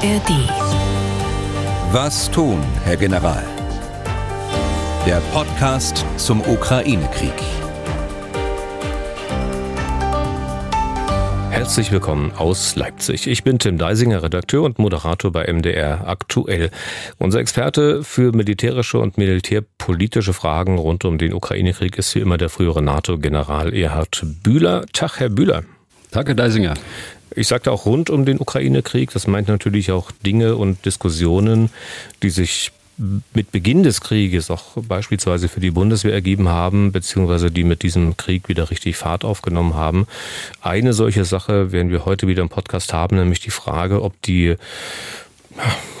ARD. Was tun, Herr General? Der Podcast zum Ukraine-Krieg. Herzlich willkommen aus Leipzig. Ich bin Tim Deisinger, Redakteur und Moderator bei MDR aktuell. Unser Experte für militärische und militärpolitische Fragen rund um den Ukraine-Krieg ist wie immer der frühere NATO-General Erhard Bühler. Tag, Herr Bühler. Tag, Herr Deisinger. Ich sagte auch rund um den Ukraine-Krieg. Das meint natürlich auch Dinge und Diskussionen, die sich mit Beginn des Krieges auch beispielsweise für die Bundeswehr ergeben haben, beziehungsweise die mit diesem Krieg wieder richtig Fahrt aufgenommen haben. Eine solche Sache werden wir heute wieder im Podcast haben, nämlich die Frage, ob die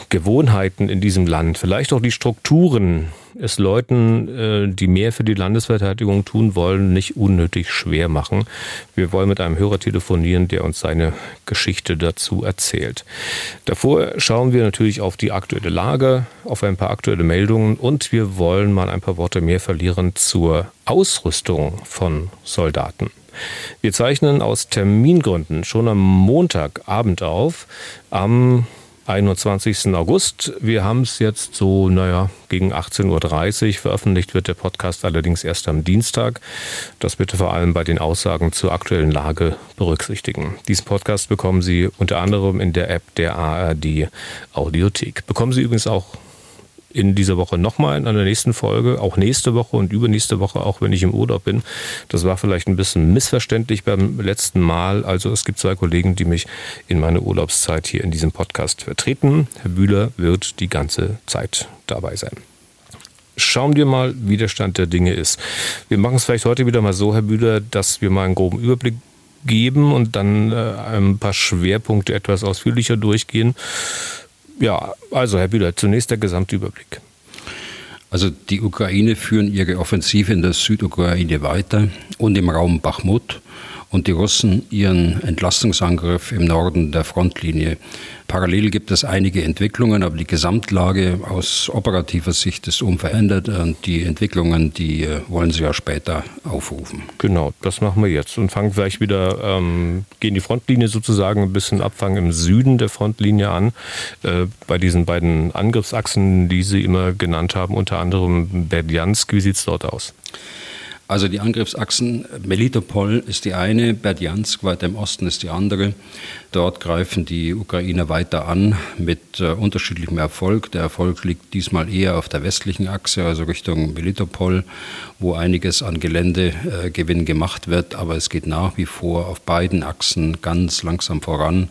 Gewohnheiten in diesem Land, vielleicht auch die Strukturen es Leuten, äh, die mehr für die Landesverteidigung tun wollen, nicht unnötig schwer machen. Wir wollen mit einem Hörer telefonieren, der uns seine Geschichte dazu erzählt. Davor schauen wir natürlich auf die aktuelle Lage, auf ein paar aktuelle Meldungen und wir wollen mal ein paar Worte mehr verlieren zur Ausrüstung von Soldaten. Wir zeichnen aus Termingründen schon am Montagabend auf. Am 21. August. Wir haben es jetzt so, naja, gegen 18.30 Uhr. Veröffentlicht wird der Podcast allerdings erst am Dienstag. Das bitte vor allem bei den Aussagen zur aktuellen Lage berücksichtigen. Diesen Podcast bekommen Sie unter anderem in der App der ARD Audiothek. Bekommen Sie übrigens auch in dieser Woche nochmal in einer nächsten Folge, auch nächste Woche und übernächste Woche, auch wenn ich im Urlaub bin. Das war vielleicht ein bisschen missverständlich beim letzten Mal. Also es gibt zwei Kollegen, die mich in meiner Urlaubszeit hier in diesem Podcast vertreten. Herr Bühler wird die ganze Zeit dabei sein. Schauen wir mal, wie der Stand der Dinge ist. Wir machen es vielleicht heute wieder mal so, Herr Bühler, dass wir mal einen groben Überblick geben und dann äh, ein paar Schwerpunkte etwas ausführlicher durchgehen. Ja, also Herr Bühler, zunächst der Gesamtüberblick. Also die Ukraine führen ihre Offensive in der Südukraine weiter und im Raum Bachmut und die Russen ihren Entlastungsangriff im Norden der Frontlinie. Parallel gibt es einige Entwicklungen, aber die Gesamtlage aus operativer Sicht ist unverändert und die Entwicklungen, die äh, wollen Sie ja später aufrufen. Genau, das machen wir jetzt und fangen gleich wieder, ähm, gehen die Frontlinie sozusagen ein bisschen Abfang im Süden der Frontlinie an, äh, bei diesen beiden Angriffsachsen, die Sie immer genannt haben, unter anderem Berdjansk. Wie sieht es dort aus? Also die Angriffsachsen Melitopol ist die eine, Berdjansk weiter im Osten ist die andere. Dort greifen die Ukrainer weiter an mit äh, unterschiedlichem Erfolg. Der Erfolg liegt diesmal eher auf der westlichen Achse, also Richtung Melitopol, wo einiges an Geländegewinn äh, gemacht wird. Aber es geht nach wie vor auf beiden Achsen ganz langsam voran.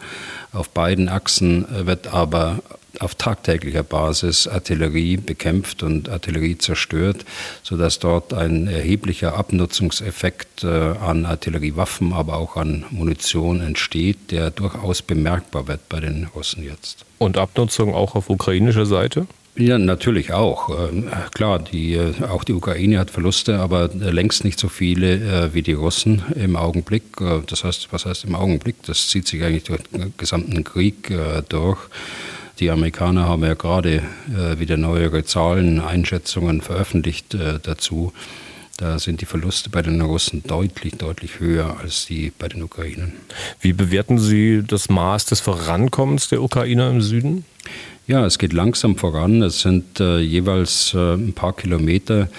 Auf beiden Achsen äh, wird aber auf tagtäglicher Basis Artillerie bekämpft und Artillerie zerstört, sodass dort ein erheblicher Abnutzungseffekt äh, an Artilleriewaffen, aber auch an Munition entsteht, der durchaus bemerkbar wird bei den Russen jetzt. Und Abnutzung auch auf ukrainischer Seite? Ja, natürlich auch. Ähm, klar, die, äh, auch die Ukraine hat Verluste, aber längst nicht so viele äh, wie die Russen im Augenblick. Das heißt, was heißt im Augenblick? Das zieht sich eigentlich durch den gesamten Krieg durch. Die Amerikaner haben ja gerade äh, wieder neuere Zahlen, Einschätzungen veröffentlicht äh, dazu. Da sind die Verluste bei den Russen deutlich, deutlich höher als die bei den Ukrainern. Wie bewerten Sie das Maß des Vorankommens der Ukrainer im Süden? Ja, es geht langsam voran. Es sind äh, jeweils äh, ein paar Kilometer.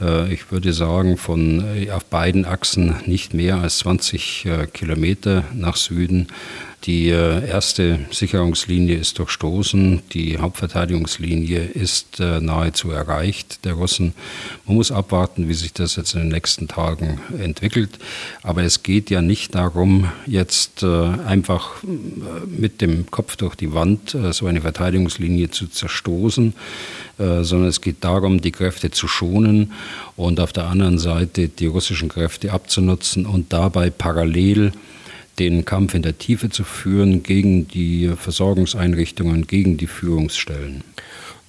Äh, ich würde sagen, von äh, auf beiden Achsen nicht mehr als 20 Kilometer nach Süden. Die äh, erste Sicherungslinie ist durchstoßen, die Hauptverteidigungslinie ist äh, nahezu erreicht der Russen. Man muss abwarten, wie sich das jetzt in den nächsten Tagen entwickelt. Aber es geht ja nicht darum, jetzt äh, einfach mit dem Kopf durch die Wand so eine Verteidigungslinie zu zerstoßen, sondern es geht darum, die Kräfte zu schonen und auf der anderen Seite die russischen Kräfte abzunutzen und dabei parallel den Kampf in der Tiefe zu führen gegen die Versorgungseinrichtungen, gegen die Führungsstellen.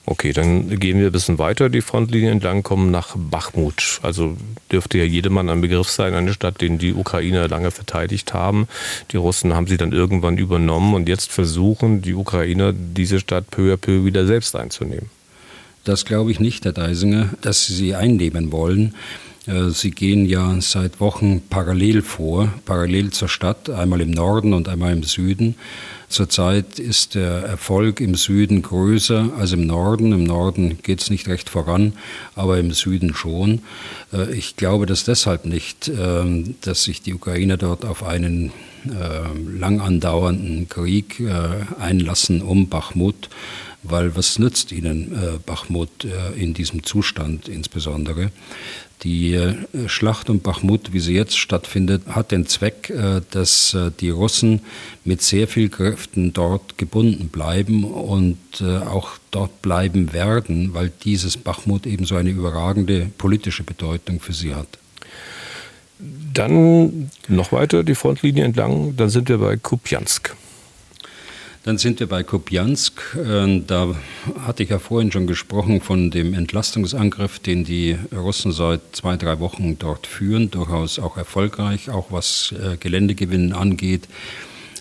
Okay, dann gehen wir ein bisschen weiter die Frontlinie entlang, kommen nach Bachmut. Also dürfte ja jedermann ein Begriff sein, eine Stadt, den die Ukrainer lange verteidigt haben. Die Russen haben sie dann irgendwann übernommen und jetzt versuchen die Ukrainer, diese Stadt peu à peu wieder selbst einzunehmen. Das glaube ich nicht, Herr Deisinger, dass sie sie einnehmen wollen. Äh, sie gehen ja seit Wochen parallel vor, parallel zur Stadt, einmal im Norden und einmal im Süden. Zurzeit ist der Erfolg im Süden größer als im Norden. Im Norden geht es nicht recht voran, aber im Süden schon. Äh, ich glaube das deshalb nicht, ähm, dass sich die Ukrainer dort auf einen äh, lang andauernden Krieg einlassen um Bachmut weil was nützt ihnen äh, Bachmut äh, in diesem Zustand insbesondere? Die äh, Schlacht um Bachmut, wie sie jetzt stattfindet, hat den Zweck, äh, dass äh, die Russen mit sehr viel Kräften dort gebunden bleiben und auch dort bleiben werden, weil dieses Bachmut eben so eine überragende politische Bedeutung für sie hat. Dann noch weiter die Frontlinie entlang, dann sind wir bei Kupjansk. Dann sind wir bei Kupiansk. Ähm, da hatte ich ja vorhin schon gesprochen von dem Entlastungsangriff, den die Russen seit zwei, drei Wochen dort führen. Durchaus auch erfolgreich, auch was äh, Geländegewinnen angeht.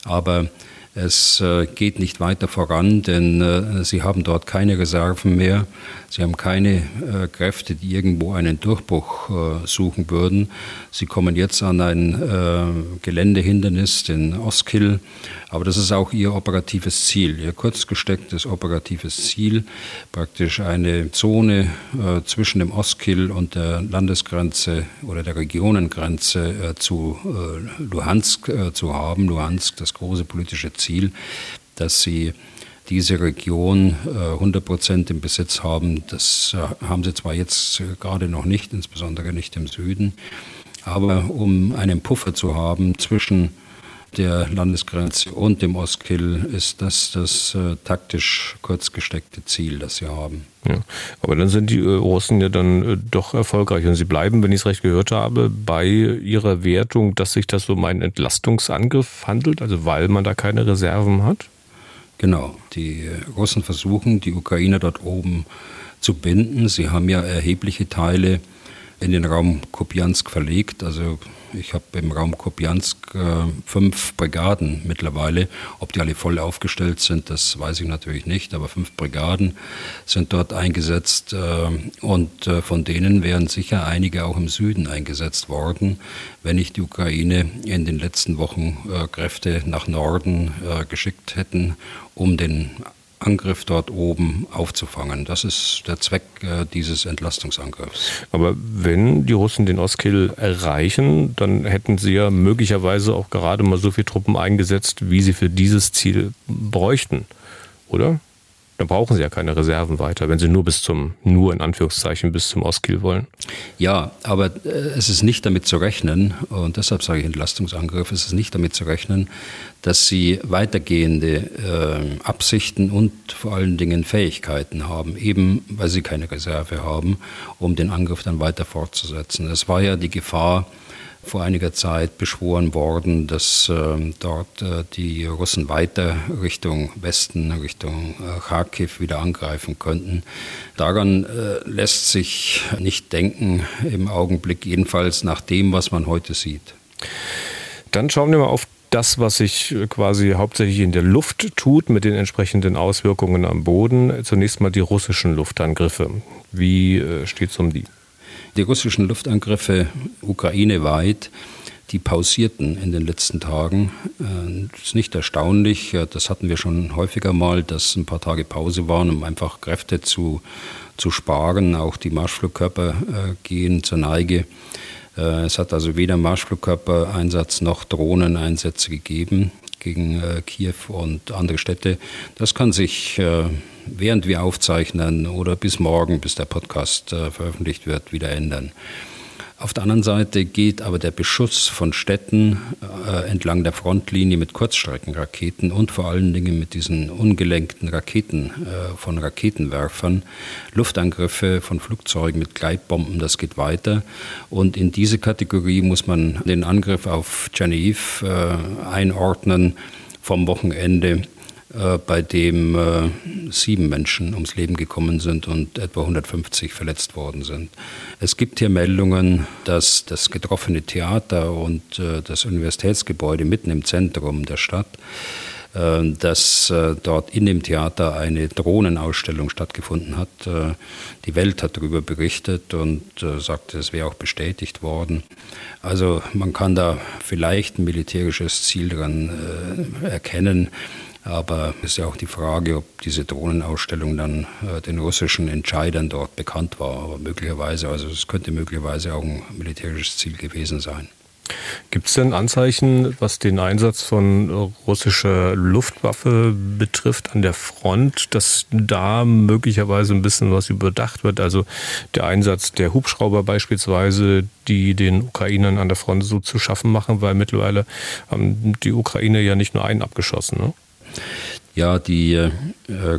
Aber es äh, geht nicht weiter voran, denn äh, sie haben dort keine Reserven mehr. Sie haben keine äh, Kräfte, die irgendwo einen Durchbruch suchen würden. Sie kommen jetzt an ein Geländehindernis, den Oskill, aber das ist auch ihr operatives Ziel, ihr kurz gestecktes operatives Ziel, praktisch eine Zone zwischen dem Oskill und der Landesgrenze oder der Regionengrenze zu Luhansk zu haben. Luhansk, das große politische Ziel, dass sie diese Region 100 äh, Prozent im Besitz haben. Das äh, haben sie zwar jetzt äh, gerade noch nicht, insbesondere nicht im Süden, aber um einen Puffer zu haben zwischen der Landesgrenze und dem Ostkill ist das das äh, taktisch kurz gesteckte Ziel, das sie haben. Ja, aber dann sind die äh, Russen ja dann äh, doch erfolgreich und sie bleiben, wenn ich es recht gehört habe, bei ihrer Wertung, dass sich das um einen Entlastungsangriff handelt, also weil man da keine Reserven hat? Genau, die Russen versuchen, die Ukrainer dort oben zu binden. Sie haben ja erhebliche Teile in den Raum Kupiansk verlegt. Also ich habe im Raum Kupiansk äh, fünf Brigaden mittlerweile. Ob die alle voll aufgestellt sind, das weiß ich natürlich nicht, aber fünf Brigaden sind dort eingesetzt äh, und äh, von denen wären sicher einige auch im Süden eingesetzt worden, wenn nicht die Ukraine in den letzten Wochen äh, Kräfte nach Norden äh, geschickt hätten, um den Angriff dort oben aufzufangen. Das ist der Zweck äh, dieses Entlastungsangriffs. Aber wenn die Russen den Oskill erreichen, dann hätten sie ja möglicherweise auch gerade mal so viele Truppen eingesetzt, wie sie für dieses Ziel bräuchten, oder? Dann brauchen sie ja keine Reserven weiter, wenn sie nur bis zum, nur in Anführungszeichen, bis zum Oskill wollen. Ja, aber äh, es ist nicht damit zu rechnen, und deshalb sage ich Entlastungsangriff, es ist nicht damit zu rechnen, dass sie weitergehende äh, Absichten und vor allen Dingen Fähigkeiten haben, eben weil sie keine Reserve haben, um den Angriff dann weiter fortzusetzen. Es war ja die Gefahr, vor einiger Zeit beschworen worden, dass äh, dort äh, die Russen weiter Richtung Westen, Richtung äh, Kharkiv wieder angreifen könnten. Daran äh, lässt sich nicht denken im Augenblick, jedenfalls nach dem, was man heute sieht. Dann schauen wir mal auf das, was sich quasi hauptsächlich in der Luft tut, mit den entsprechenden Auswirkungen am Boden. Zunächst mal die russischen Luftangriffe. Wie steht es um die? Die russischen Luftangriffe ukraineweit, die pausierten in den letzten Tagen. Äh, das ist nicht erstaunlich, das hatten wir schon häufiger mal, dass ein paar Tage Pause waren, um einfach Kräfte zu, zu sparen. Auch die Marschflugkörper äh, gehen zur Neige. Äh, es hat also weder Marschflugkörpereinsatz noch Drohneneinsätze gegeben gegen Kiew und andere Städte. Das kann sich während wir aufzeichnen oder bis morgen, bis der Podcast äh, veröffentlicht wird, wieder ändern. Auf der anderen Seite geht aber der Beschuss von Städten äh, entlang der Frontlinie mit Kurzstreckenraketen und vor allen Dingen mit diesen ungelenkten Raketen äh, von Raketenwerfern, Luftangriffe von Flugzeugen mit Gleitbomben, das geht weiter. Und in diese Kategorie muss man den Angriff auf Tscherniv äh, einordnen vom Wochenende äh, bei dem äh, sieben Menschen ums Leben gekommen sind und etwa 150 verletzt worden sind. Es gibt hier Meldungen, dass das getroffene Theater und äh, das Universitätsgebäude mitten im Zentrum der Stadt äh, dass äh, dort in dem Theater eine Drohnenausstellung stattgefunden hat. Die Welt hat darüber berichtet und sagte, es wäre auch bestätigt worden. Also man kann da vielleicht ein militärisches Ziel daran erkennen. Aber es ist ja auch die Frage, ob diese Drohnenausstellung dann äh, den russischen Entscheidern dort bekannt war. Aber möglicherweise, also es könnte möglicherweise auch ein militärisches Ziel gewesen sein. Gibt es denn Anzeichen, was den Einsatz von russischer Luftwaffe betrifft an der Front, dass da möglicherweise ein bisschen was überdacht wird? Also der Einsatz der Hubschrauber beispielsweise, die den Ukrainern an der Front so zu schaffen machen, weil mittlerweile haben die Ukraine ja nicht nur einen abgeschossen. Ne? Ja, die äh,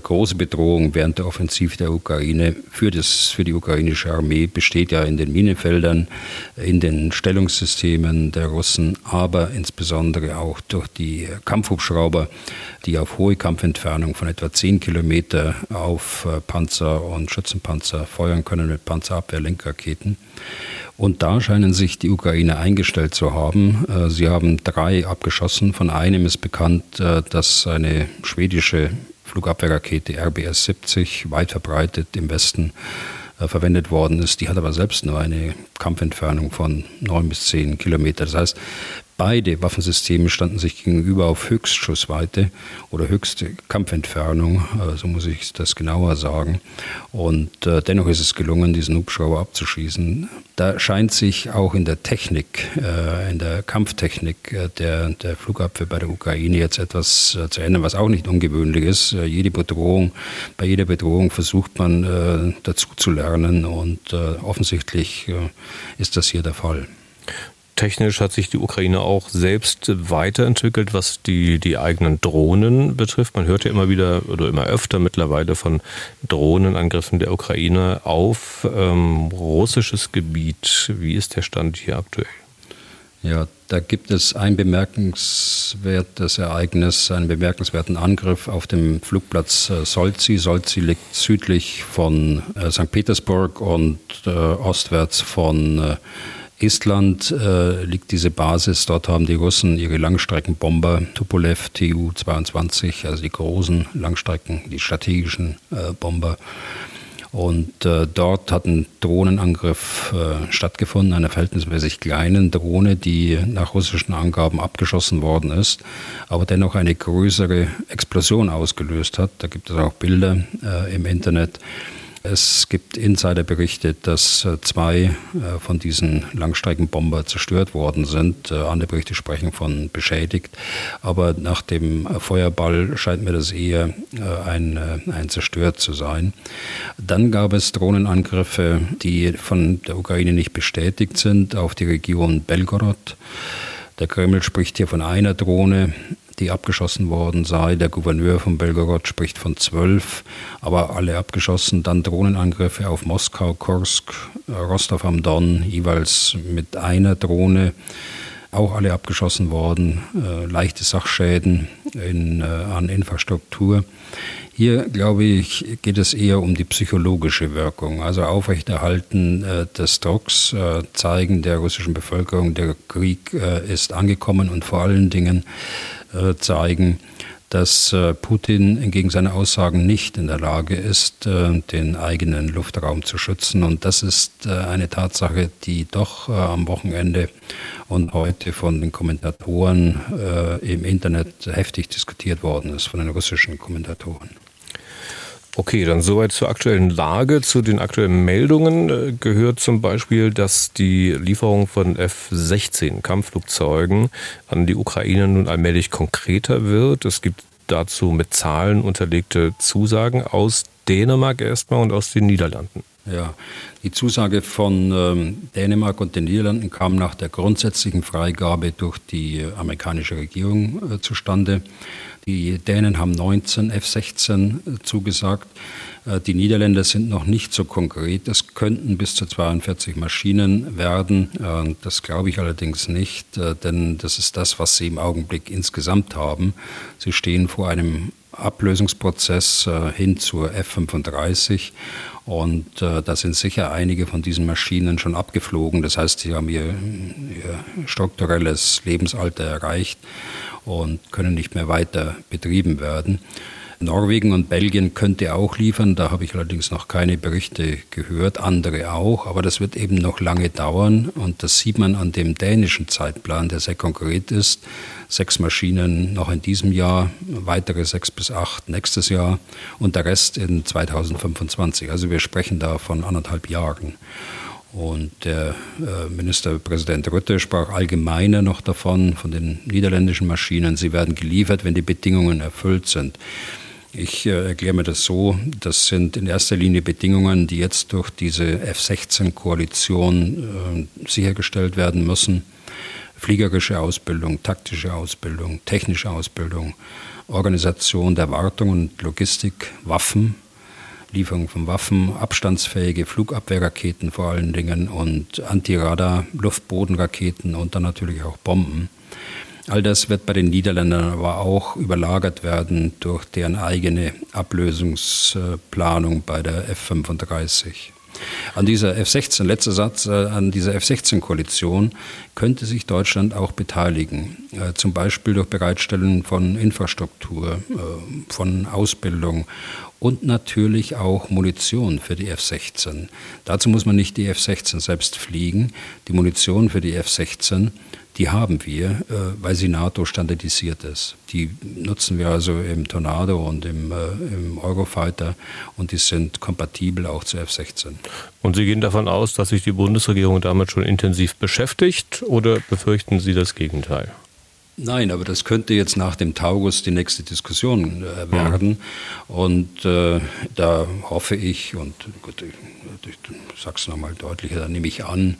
große Bedrohung während der Offensive der Ukraine für, das, für die ukrainische Armee besteht ja in den Minenfeldern, in den Stellungssystemen der Russen, aber insbesondere auch durch die Kampfhubschrauber, die auf hohe Kampfentfernung von etwa 10 Kilometer auf äh, Panzer und Schützenpanzer feuern können mit Panzerabwehr-Lenkraketen. Und da scheinen sich die Ukrainer eingestellt zu haben. Äh, sie haben drei abgeschossen. Von einem ist bekannt, äh, dass eine schwedische Flugabwehrrakete RBS-70 weit verbreitet im Westen äh, verwendet worden ist. Die hat aber selbst nur eine Kampfentfernung von neun bis zehn Kilometer. Das heißt, Beide Waffensysteme standen sich gegenüber auf Höchstschussweite oder höchste Kampfentfernung, äh, so muss ich das genauer sagen. Und äh, dennoch ist es gelungen, diesen Hubschrauber abzuschießen. Da scheint sich auch in der Technik, äh, in der Kampftechnik der, der Flugabwehr bei der Ukraine jetzt etwas zu ändern, was auch nicht ungewöhnlich ist. Jede Bedrohung, bei jeder Bedrohung versucht man dazu zu lernen und offensichtlich ist das hier der Fall technisch hat sich die Ukraine auch selbst weiterentwickelt, was die, die eigenen Drohnen betrifft. Man hört ja immer wieder oder immer öfter mittlerweile von Drohnenangriffen der Ukraine auf ähm, russisches Gebiet. Wie ist der Stand hier aktuell? Ja, da gibt es ein bemerkenswertes Ereignis, einen bemerkenswerten Angriff auf dem Flugplatz äh, Solzi. Solzi liegt südlich von äh, St. Petersburg und äh, ostwärts von äh, Estland äh, liegt diese Basis. Dort haben die Russen ihre Langstreckenbomber Tupolev Tu-22, also die großen Langstrecken, die strategischen äh, Bomber. Und äh, dort hat ein Drohnenangriff äh, stattgefunden, einer verhältnismäßig kleinen Drohne, die nach russischen Angaben abgeschossen worden ist, aber dennoch eine größere Explosion ausgelöst hat. Da gibt es auch Bilder äh, im Internet. Es gibt Insiderberichte, dass äh, zwei äh, von diesen Langstreckenbomber zerstört worden sind. Äh, andere Berichte sprechen von beschädigt. Aber nach dem Feuerball scheint mir das eher ein, ein zerstört zu sein. Dann gab es Drohnenangriffe, die von der Ukraine nicht bestätigt sind, auf die Region Belgorod. Der Kreml spricht hier von einer Drohne die abgeschossen worden sei. Der Gouverneur von Belgorod spricht von zwölf, aber alle abgeschossen. Dann Drohnenangriffe auf Moskau, Kursk, Rostov am Don, jeweils mit einer Drohne. Auch alle abgeschossen worden, äh, leichte Sachschäden in, äh, an Infrastruktur. Hier, glaube ich, geht es eher um die psychologische Wirkung, also Aufrechterhalten äh, des Drucks, äh, Zeigen der russischen Bevölkerung, der Krieg äh, ist angekommen und vor allen Dingen äh, zeigen, dass äh, Putin entgegen seiner Aussagen nicht in der Lage ist, äh, den eigenen Luftraum zu schützen. Und das ist eine Tatsache, die doch am Wochenende und heute von den Kommentatoren im Internet heftig diskutiert worden ist, von den russischen Kommentatoren. Okay, dann soweit zur aktuellen Lage. Zu den aktuellen Meldungen äh, gehört zum Beispiel, dass die Lieferung von F-16 Kampfflugzeugen an die Ukraine nun allmählich konkreter wird. Es gibt dazu mit Zahlen unterlegte Zusagen aus Dänemark erstmal und aus den Niederlanden. Ja, die Zusage von ähm, Dänemark und den Niederlanden kam nach der grundsätzlichen Freigabe durch die amerikanische Regierung äh, zustande. Die Dänen haben 19 F-16 äh, zugesagt. Äh, die Niederländer sind noch nicht so konkret. Es könnten bis zu 42 Maschinen werden. Äh, das glaube ich allerdings nicht, denn das ist das, was sie im Augenblick insgesamt haben. Sie stehen vor einem Ablösungsprozess hin zur F-35 und äh, da sind sicher einige von diesen Maschinen schon abgeflogen. Das heißt, sie haben ihr, ihr strukturelles Lebensalter erreicht. Und können nicht mehr weiter betrieben werden. Norwegen und Belgien könnte auch liefern, da habe ich allerdings noch keine Berichte gehört, andere auch, aber das wird eben noch lange dauern und das sieht man an dem dänischen Zeitplan, der sehr konkret ist. Sechs Maschinen noch in diesem Jahr, weitere sechs bis acht nächstes Jahr und der Rest in 2025. Also wir sprechen da von anderthalb Jahren. Und der äh, Ministerpräsident Rütte sprach allgemeiner noch davon, von den niederländischen Maschinen. Sie werden geliefert, wenn die Bedingungen erfüllt sind. Ich äh, erkläre mir das so, das sind in erster Linie Bedingungen, die jetzt durch diese F-16-Koalition äh, sichergestellt werden müssen. Fliegerische Ausbildung, taktische Ausbildung, technische Ausbildung, Organisation der Wartung und Logistik, Waffen, Lieferung von Waffen, abstandsfähige Flugabwehrraketen vor allen Dingen und Antiradar, Luftbodenraketen und dann natürlich auch Bomben. All das wird bei den Niederländern aber auch überlagert werden durch deren eigene Ablösungsplanung bei der F-35. An dieser F-16, letzter Satz, äh, an dieser F-16-Koalition könnte sich Deutschland auch beteiligen, äh, zum Beispiel durch Bereitstellung von Infrastruktur, äh, von Ausbildung und natürlich auch Munition für die F-16. Dazu muss man nicht die F-16 selbst fliegen. Die Munition für die F-16 die haben wir, äh, weil sie NATO standardisiert ist. Die nutzen wir also im Tornado und im, äh, im Eurofighter und die sind kompatibel auch zu F-16. Und Sie gehen davon aus, dass sich die Bundesregierung damit schon intensiv beschäftigt oder befürchten Sie das Gegenteil? Nein, aber das könnte jetzt nach dem Taurus die nächste Diskussion äh, werden. Mhm. Und äh, da hoffe ich, und gut, ich, ich sage es nochmal deutlicher, da nehme ich an,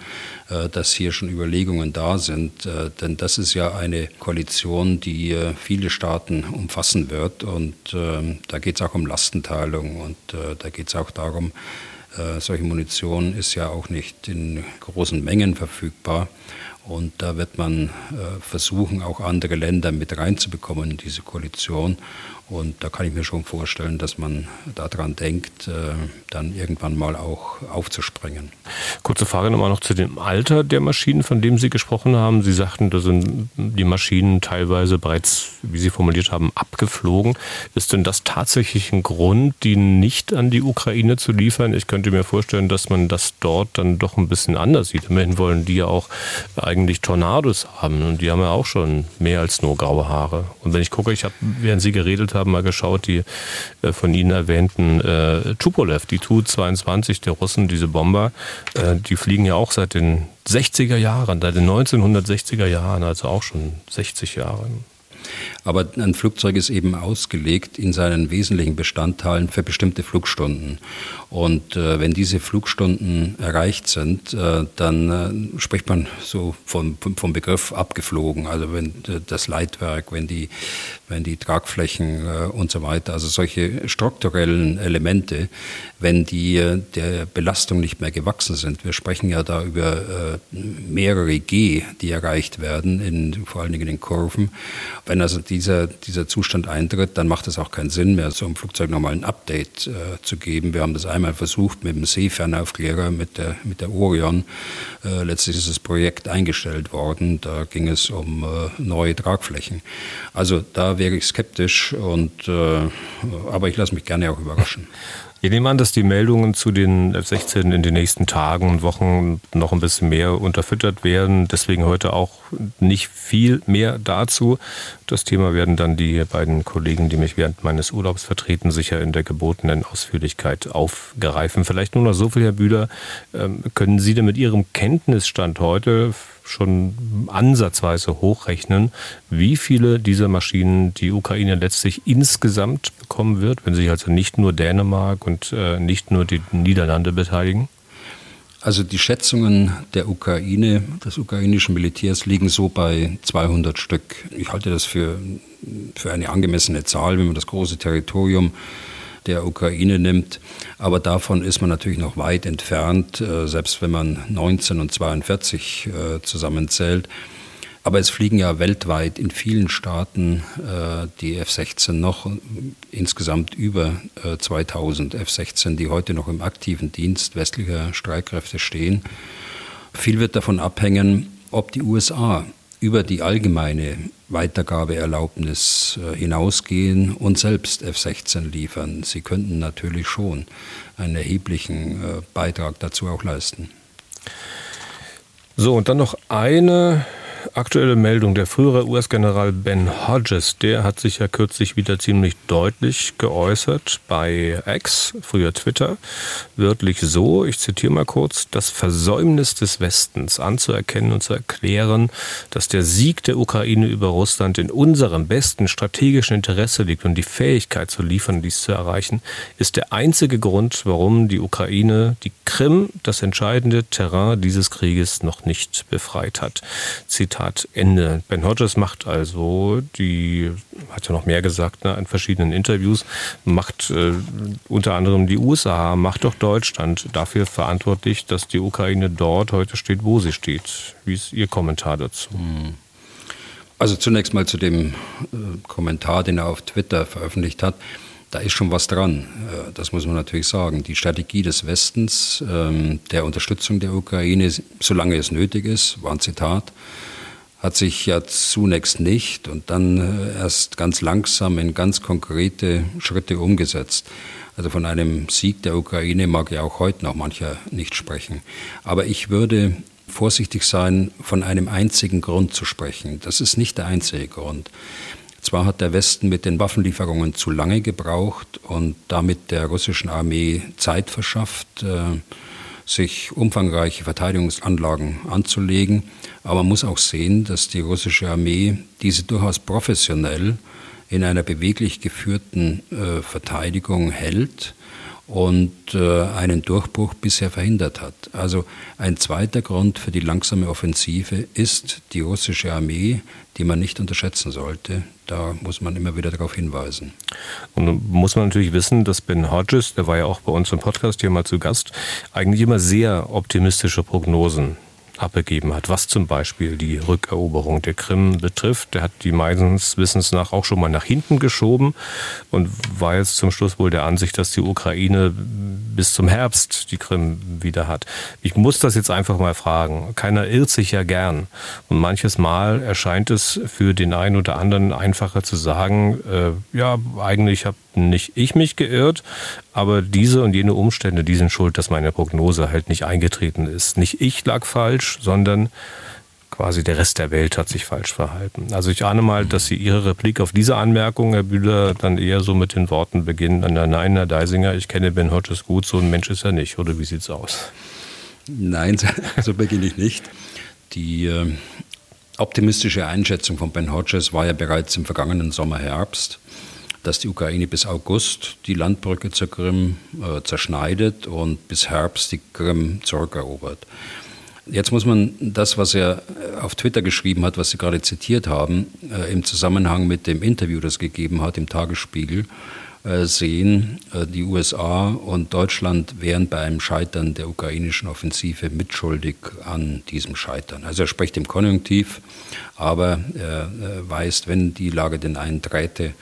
äh, dass hier schon Überlegungen da sind. Äh, denn das ist ja eine Koalition, die äh, viele Staaten umfassen wird. Und ähm, da geht es auch um Lastenteilung und äh, da geht es auch darum, solche Munition ist ja auch nicht in großen Mengen verfügbar. Und da wird man äh, versuchen, auch andere Länder mit reinzubekommen in diese Koalition. Und da kann ich mir schon vorstellen, dass man daran denkt, äh, dann irgendwann mal auch aufzuspringen. Kurze Frage nochmal noch zu dem Alter der Maschinen, von dem Sie gesprochen haben. Sie sagten, da sind die Maschinen teilweise bereits, wie Sie formuliert haben, abgeflogen. Ist denn das tatsächlich ein Grund, die nicht an die Ukraine zu liefern? Ich könnte mir vorstellen, dass man das dort dann doch ein bisschen anders sieht. Immerhin wollen die ja auch eigentlich Tornados haben und die haben ja auch schon mehr als nur graue Haare. Und wenn ich gucke, ich habe, während Sie geredet haben, haben mal geschaut, die äh, von Ihnen erwähnten äh, Tupolev, die Tu-22 der Russen, diese Bomber, äh, die fliegen ja auch seit den 60er Jahren, seit den 1960er Jahren, also auch schon 60 Jahre. Aber ein Flugzeug ist eben ausgelegt in seinen wesentlichen Bestandteilen für bestimmte Flugstunden. Und äh, wenn diese Flugstunden erreicht sind, äh, dann äh, spricht man so vom, vom Begriff abgeflogen. Also wenn äh, das Leitwerk, wenn die, wenn die Tragflächen äh, und so weiter, also solche strukturellen Elemente, wenn die äh, der Belastung nicht mehr gewachsen sind. Wir sprechen ja da über mehrere G, die erreicht werden, in, vor allen Dingen in Kurven. Wenn also dieser, dieser Zustand eintritt, dann macht es auch keinen Sinn mehr, so einem Flugzeug nochmal ein Update äh, zu geben. Wir haben das einmal versucht mit dem Seefernaufklärer, mit der, mit der Orion. Äh, letztlich ist das Projekt eingestellt worden. Da ging es um äh, neue Tragflächen. Also da wäre ich skeptisch, und, äh, aber ich lasse mich gerne auch überraschen. Ich nehme an, dass die Meldungen zu den F-16 in den nächsten Tagen und Wochen noch ein bisschen mehr unterfüttert werden. Deswegen heute auch nicht viel mehr dazu. Das Thema werden dann die beiden Kollegen, die mich während meines Urlaubs vertreten, sicher in der gebotenen Ausführlichkeit aufgreifen. Vielleicht nur noch so viel, Herr Bühler. Ähm, können Sie denn mit Ihrem Kenntnisstand heute schon ansatzweise hochrechnen, wie viele dieser Maschinen die Ukraine letztlich insgesamt bekommen wird, wenn sich also nicht nur Dänemark und äh, nicht nur die Niederlande beteiligen? Also die Schätzungen der Ukraine, des ukrainischen Militärs liegen so bei 200 Stück. Ich halte das für, für eine angemessene Zahl, wenn man das große Territorium der Ukraine nimmt. Aber davon ist man natürlich noch weit entfernt, äh, selbst wenn man 19 und 42 äh, zusammenzählt. Aber es fliegen ja weltweit in vielen Staaten äh, die F-16 noch insgesamt über 2000 F-16, die heute noch im aktiven Dienst westlicher Streitkräfte stehen. Viel wird davon abhängen, ob die USA über die allgemeine Weitergabeerlaubnis äh, hinausgehen und selbst F-16 liefern. Sie könnten natürlich schon einen erheblichen äh, Beitrag dazu auch leisten. So, und dann noch eine aktuelle Meldung. Der frühere US-General Ben Hodges, der hat sich ja kürzlich wieder ziemlich deutlich geäußert bei X, früher Twitter, wörtlich so, ich zitiere mal kurz, das Versäumnis des Westens anzuerkennen und zu erklären, dass der Sieg der Ukraine über Russland in unserem besten strategischen Interesse liegt und die Fähigkeit zu liefern, dies zu erreichen, ist der einzige Grund, warum die Ukraine die Krim, das entscheidende Terrain dieses Krieges, noch nicht befreit hat. Zitat Zitat Ende. Ben Hodges macht also die, hat ja noch mehr gesagt ne, in verschiedenen Interviews, macht äh, unter anderem die USA, macht doch Deutschland dafür verantwortlich, dass die Ukraine dort heute steht, wo sie steht. Wie ist Ihr Kommentar dazu? Hm. Also zunächst mal zu dem äh, Kommentar, den er auf Twitter veröffentlicht hat. Da ist schon was dran, äh, das muss man natürlich sagen. Die Strategie des Westens ähm, der Unterstützung der Ukraine, solange es nötig ist, war ein Zitat, hat sich ja zunächst nicht und dann äh, erst ganz langsam in ganz konkrete Schritte umgesetzt. Also von einem Sieg der Ukraine mag ja auch heute noch mancher nicht sprechen. Aber ich würde vorsichtig sein, von einem einzigen Grund zu sprechen. Das ist nicht der einzige Grund. Zwar hat der Westen mit den Waffenlieferungen zu lange gebraucht und damit der russischen Armee Zeit verschafft, äh, sich umfangreiche Verteidigungsanlagen anzulegen. Aber man muss auch sehen, dass die russische Armee diese durchaus professionell in einer beweglich geführten äh, Verteidigung hält und äh, einen Durchbruch bisher verhindert hat. Also ein zweiter Grund für die langsame Offensive ist die russische Armee, die man nicht unterschätzen sollte. Da muss man immer wieder darauf hinweisen. Und muss man natürlich wissen, dass Ben Hodges, der war ja auch bei uns im Podcast hier mal zu Gast, eigentlich immer sehr optimistische Prognosen abgegeben hat, was zum Beispiel die Rückeroberung der Krim betrifft. Der hat die meines Wissens nach auch schon mal nach hinten geschoben und war jetzt zum Schluss wohl der Ansicht, dass die Ukraine bis zum Herbst die Krim wieder hat. Ich muss das jetzt einfach mal fragen. Keiner irrt sich ja gern. Und manches Mal erscheint es für den einen oder anderen einfacher zu sagen, äh, ja, eigentlich habe nicht ich mich geirrt, aber diese und jene Umstände, die sind schuld, dass meine Prognose halt nicht eingetreten ist. Nicht ich lag falsch, sondern quasi der Rest der Welt hat sich falsch verhalten. Also ich ahne mal, dass Sie Ihre Replik auf diese Anmerkung, Herr Bühler, dann eher so mit den Worten beginnen, nein, Herr Deisinger, ich kenne Ben Hodges gut, so ein Mensch ist er nicht, oder wie sieht's aus? Nein, so beginne ich nicht. Die äh, optimistische Einschätzung von Ben Hodges war ja bereits im vergangenen Sommer, Herbst dass die Ukraine bis August die Landbrücke zur Krim äh, zerschneidet und bis Herbst die Krim zurückerobert. Jetzt muss man das, was er äh, auf Twitter geschrieben hat, was Sie gerade zitiert haben, äh, im Zusammenhang mit dem Interview, das gegeben hat im Tagesspiegel, äh, sehen. Äh, die USA und Deutschland wären bei einem Scheitern der ukrainischen Offensive mitschuldig an diesem Scheitern. Also er spricht im Konjunktiv, aber er weist, wenn die Lage denn einträte,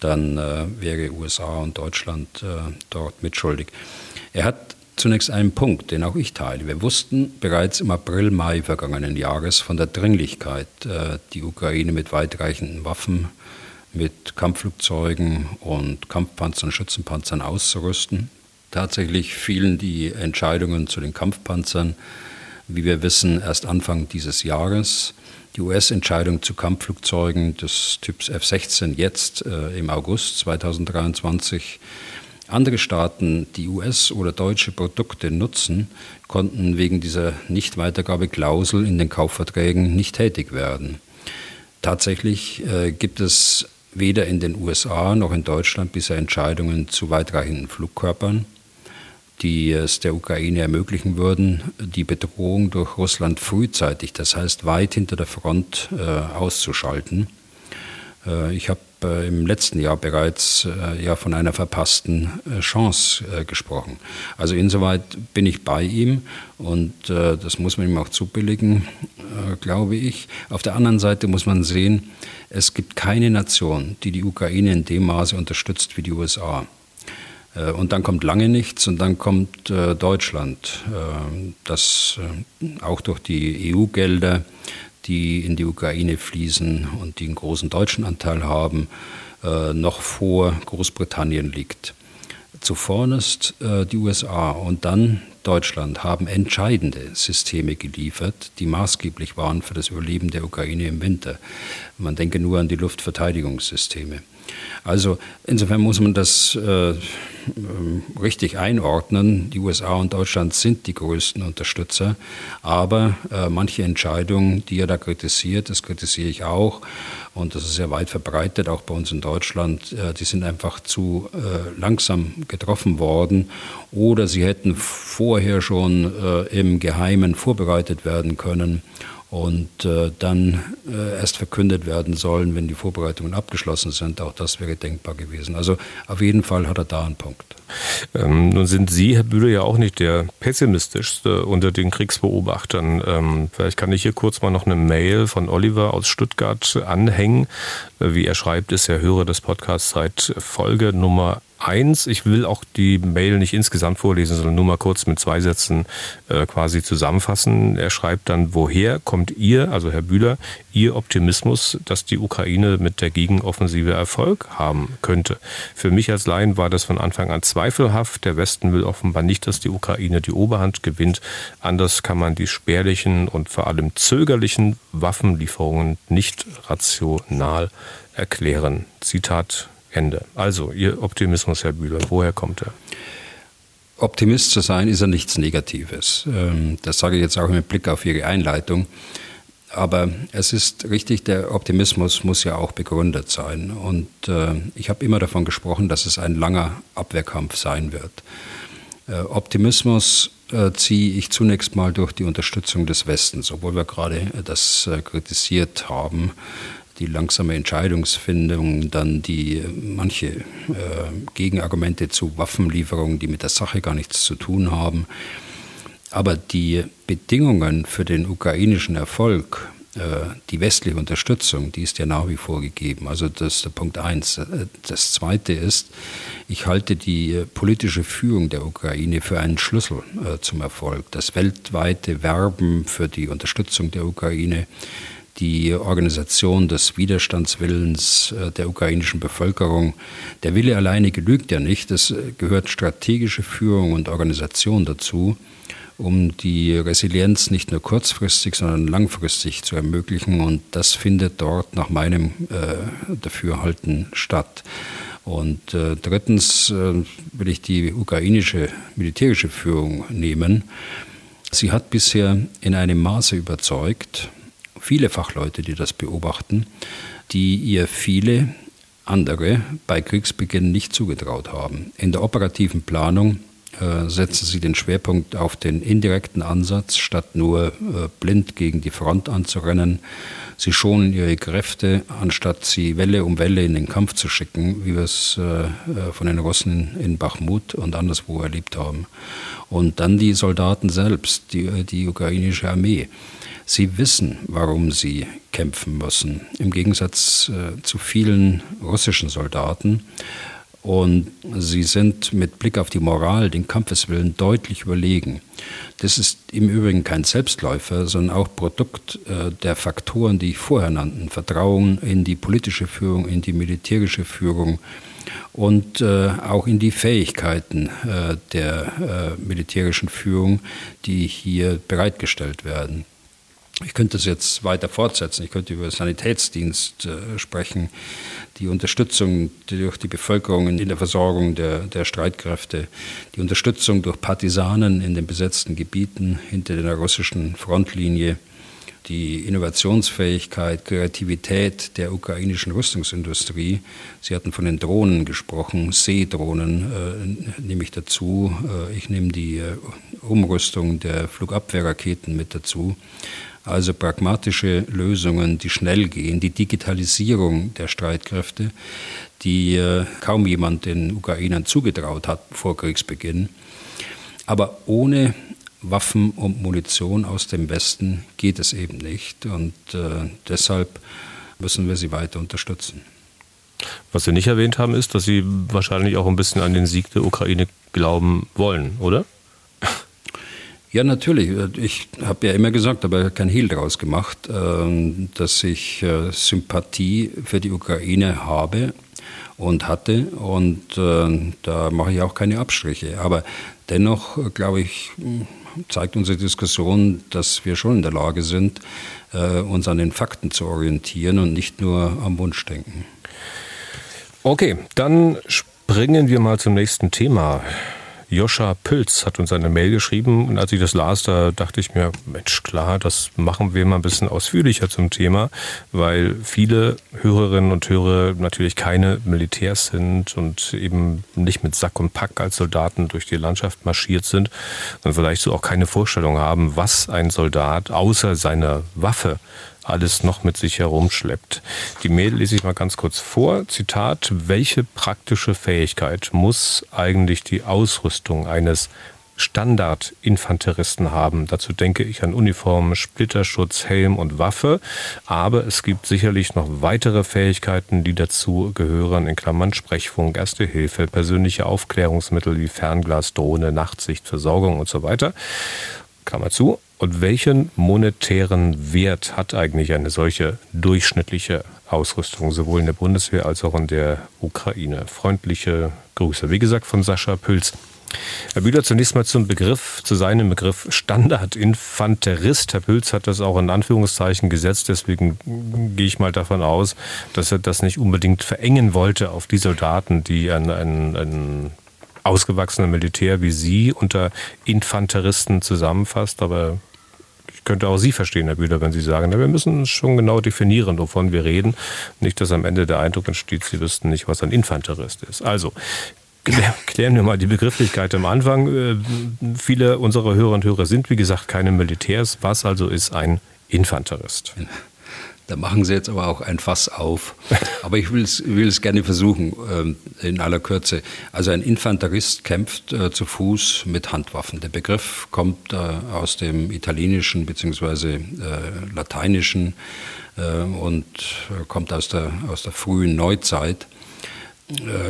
dann äh, wäre USA und Deutschland äh, dort mitschuldig. Er hat zunächst einen Punkt, den auch ich teile. Wir wussten bereits im April, Mai vergangenen Jahres von der Dringlichkeit, äh, die Ukraine mit weitreichenden Waffen, mit Kampfflugzeugen und Kampfpanzern Schützenpanzern auszurüsten. Tatsächlich fielen die Entscheidungen zu den Kampfpanzern, wie wir wissen, erst Anfang dieses Jahres die US-Entscheidung zu Kampfflugzeugen des Typs F-16 jetzt äh, im August 2023. Andere Staaten, die US- oder deutsche Produkte nutzen, konnten wegen dieser Nichtweitergabeklausel in den Kaufverträgen nicht tätig werden. Tatsächlich äh, gibt es weder in den USA noch in Deutschland bisher Entscheidungen zu weitreichenden Flugkörpern die es der Ukraine ermöglichen würden, die Bedrohung durch Russland frühzeitig, das heißt weit hinter der Front, äh, auszuschalten. Äh, ich habe äh, im letzten Jahr bereits ja von einer verpassten Chance gesprochen. Also insoweit bin ich bei ihm und das muss man ihm auch zubilligen, glaube ich. Auf der anderen Seite muss man sehen, es gibt keine Nation, die die Ukraine in dem Maße unterstützt wie die USA. Äh, und dann kommt lange nichts und dann kommt äh, Deutschland, äh, das auch durch die EU-Gelder, die in die Ukraine fließen und die einen großen deutschen Anteil haben, noch vor Großbritannien liegt. Zuvorderst äh, die USA und dann Deutschland haben entscheidende Systeme geliefert, die maßgeblich waren für das Überleben der Ukraine im Winter. Man denke nur an die Luftverteidigungssysteme. Also insofern muss man das äh, ähm, richtig einordnen. Die USA und Deutschland sind die größten Unterstützer, aber äh, manche Entscheidungen, die er da kritisiert, das kritisiere ich auch, und das ist ja weit verbreitet, auch bei uns in Deutschland, äh, die sind einfach zu äh, langsam getroffen worden. Oder sie hätten vorher schon äh, im Geheimen vorbereitet werden können und äh, dann äh, erst verkündet werden sollen, wenn die Vorbereitungen abgeschlossen sind. Auch das wäre denkbar gewesen. Also auf jeden Fall hat er da einen Punkt. Ähm, nun sind Sie, Herr Bühler, ja auch nicht der pessimistischste unter den Kriegsbeobachtern. Ähm, vielleicht kann ich hier kurz mal noch eine Mail von Oliver aus Stuttgart anhängen. Äh, wie er schreibt, ist er Hörer des Podcasts seit Folge Nummer eins. Ich will auch die Mail nicht insgesamt vorlesen, sondern nur mal kurz mit zwei Sätzen äh, quasi zusammenfassen. Er schreibt dann, woher kommt ihr, also Herr Bühler, Ihr Optimismus, dass die Ukraine mit der Gegenoffensive Erfolg haben könnte? Für mich als Laien war das von Anfang an zweifelhaft. Der Westen will offenbar nicht, dass die Ukraine die Oberhand gewinnt. Anders kann man die spärlichen und vor allem zögerlichen Waffenlieferungen nicht rational erklären. Zitat Ende. Also, Ihr Optimismus, Herr Bühler, woher kommt er? Optimist zu sein ist ja nichts Negatives. Ähm, das sage ich jetzt auch mit Blick auf Ihre Einleitung. Aber es ist richtig, der Optimismus muss ja auch begründet sein. Und äh, ich habe immer davon gesprochen, dass es ein langer Abwehrkampf sein wird. Äh, Optimismus äh, ziehe ich zunächst mal durch die Unterstützung des Westens, obwohl wir gerade das kritisiert haben die langsame Entscheidungsfindung, dann die manche äh, Gegenargumente zu Waffenlieferungen, die mit der Sache gar nichts zu tun haben. Aber die Bedingungen für den ukrainischen Erfolg, äh, die westliche Unterstützung, die ist ja nach wie vor gegeben. Also das ist der Punkt eins. Das zweite ist, ich halte die politische Führung der Ukraine für einen Schlüssel äh, zum Erfolg. Das weltweite Werben für die Unterstützung der Ukraine die Organisation des Widerstandswillens äh, der ukrainischen Bevölkerung. Der Wille alleine genügt ja nicht. Es gehört strategische Führung und Organisation dazu, um die Resilienz nicht nur kurzfristig, sondern langfristig zu ermöglichen. Und das findet dort nach meinem äh, Dafürhalten statt. Und äh, drittens äh, will ich die ukrainische militärische Führung nehmen. Sie hat bisher in einem Maße überzeugt, viele Fachleute, die das beobachten, die ihr viele andere bei Kriegsbeginn nicht zugetraut haben. In der operativen Planung äh, setzen sie den Schwerpunkt auf den indirekten Ansatz, statt nur äh, blind gegen die Front anzurennen. Sie schonen ihre Kräfte, anstatt sie Welle um Welle in den Kampf zu schicken, wie wir es äh, von den Russen in Bachmut und anderswo erlebt haben. Und dann die Soldaten selbst, die, die ukrainische Armee. Sie wissen, warum sie kämpfen müssen, im Gegensatz äh, zu vielen russischen Soldaten. Und sie sind mit Blick auf die Moral, den Kampfeswillen deutlich überlegen. Das ist im Übrigen kein Selbstläufer, sondern auch Produkt äh, der Faktoren, die ich vorher nannten. Vertrauen in die politische Führung, in die militärische Führung und äh, auch in die Fähigkeiten äh, der äh, militärischen Führung, die hier bereitgestellt werden. Ich könnte es jetzt weiter fortsetzen. Ich könnte über Sanitätsdienst äh, sprechen, die Unterstützung durch die Bevölkerung in der Versorgung der, der Streitkräfte, die Unterstützung durch Partisanen in den besetzten Gebieten hinter der russischen Frontlinie, die Innovationsfähigkeit, Kreativität der ukrainischen Rüstungsindustrie. Sie hatten von den Drohnen gesprochen, Seedrohnen äh, nehme ich dazu. Äh, ich nehme die äh, Umrüstung der Flugabwehrraketen mit dazu. Also pragmatische Lösungen, die schnell gehen, die Digitalisierung der Streitkräfte, die äh, kaum jemand den Ukrainern zugetraut hat vor Kriegsbeginn. Aber ohne Waffen und Munition aus dem Westen geht es eben nicht. Und äh, deshalb müssen wir sie weiter unterstützen. Was Sie nicht erwähnt haben, ist, dass Sie wahrscheinlich auch ein bisschen an den Sieg der Ukraine glauben wollen, oder? Ja, natürlich. Ich habe ja immer gesagt, aber kein Hehl daraus gemacht, ähm, dass ich äh, Sympathie für die Ukraine habe und hatte. Und äh, da mache ich auch keine Abstriche. Aber dennoch, äh, glaube ich, zeigt unsere Diskussion, dass wir schon in der Lage sind, uns an den Fakten zu orientieren und nicht nur am Wunschdenken. Okay, dann springen wir mal zum nächsten Thema. Joscha Pülz hat uns eine Mail geschrieben und als ich das las, da dachte ich mir, Mensch, klar, das machen wir mal ein bisschen ausführlicher zum Thema, weil viele Hörerinnen und Hörer natürlich keine Militärs sind und eben nicht mit Sack und Pack als Soldaten durch die Landschaft marschiert sind und vielleicht so auch keine Vorstellung haben, was ein Soldat außer seiner Waffe alles noch mit sich herumschleppt. Die Mail lese ich mal ganz kurz vor. Zitat, welche praktische Fähigkeit muss eigentlich die Ausrüstung eines Standardinfanteristen haben. Dazu denke ich an Uniform, Splitterschutz, Helm und Waffe. Aber es gibt sicherlich noch weitere Fähigkeiten, die dazu gehören, in Klammern Sprechfunk, Erste Hilfe, persönliche Aufklärungsmittel wie Fernglas, Drohne, Nachtsicht, Versorgung und so weiter. Klammer zu. Und welchen monetären Wert hat eigentlich eine solche durchschnittliche Ausrüstung, sowohl in der Bundeswehr als auch in der Ukraine? Freundliche Grüße. Wie gesagt, von Sascha Pülz. Herr Bühler, zunächst mal zum Begriff, zu seinem Begriff Standardinfanterist. Herr Pülz hat das auch in Anführungszeichen gesetzt, deswegen gehe ich mal davon aus, dass er das nicht unbedingt verengen wollte auf die Soldaten, die ein, ein, ein ausgewachsene Militär wie Sie unter Infanteristen zusammenfasst, aber könnte auch Sie verstehen, Herr Bühler, wenn Sie sagen, na, wir müssen schon genau definieren, wovon wir reden. Nicht, dass am Ende der Eindruck entsteht, Sie wüssten nicht, was ein Infanterist ist. Also, klären wir mal die Begrifflichkeit am Anfang. Äh, viele unserer Hörer und Hörer sind, wie gesagt, keine Militärs. Was also ist ein Infanterist? Da machen Sie jetzt aber auch ein Fass auf. Aber ich will es, gerne versuchen, ähm, in aller Kürze. Also ein Infanterist kämpft äh, zu Fuß mit Handwaffen. Der Begriff kommt äh, aus dem Italienischen bzw. Äh, Lateinischen und kommt aus der, aus der frühen Neuzeit.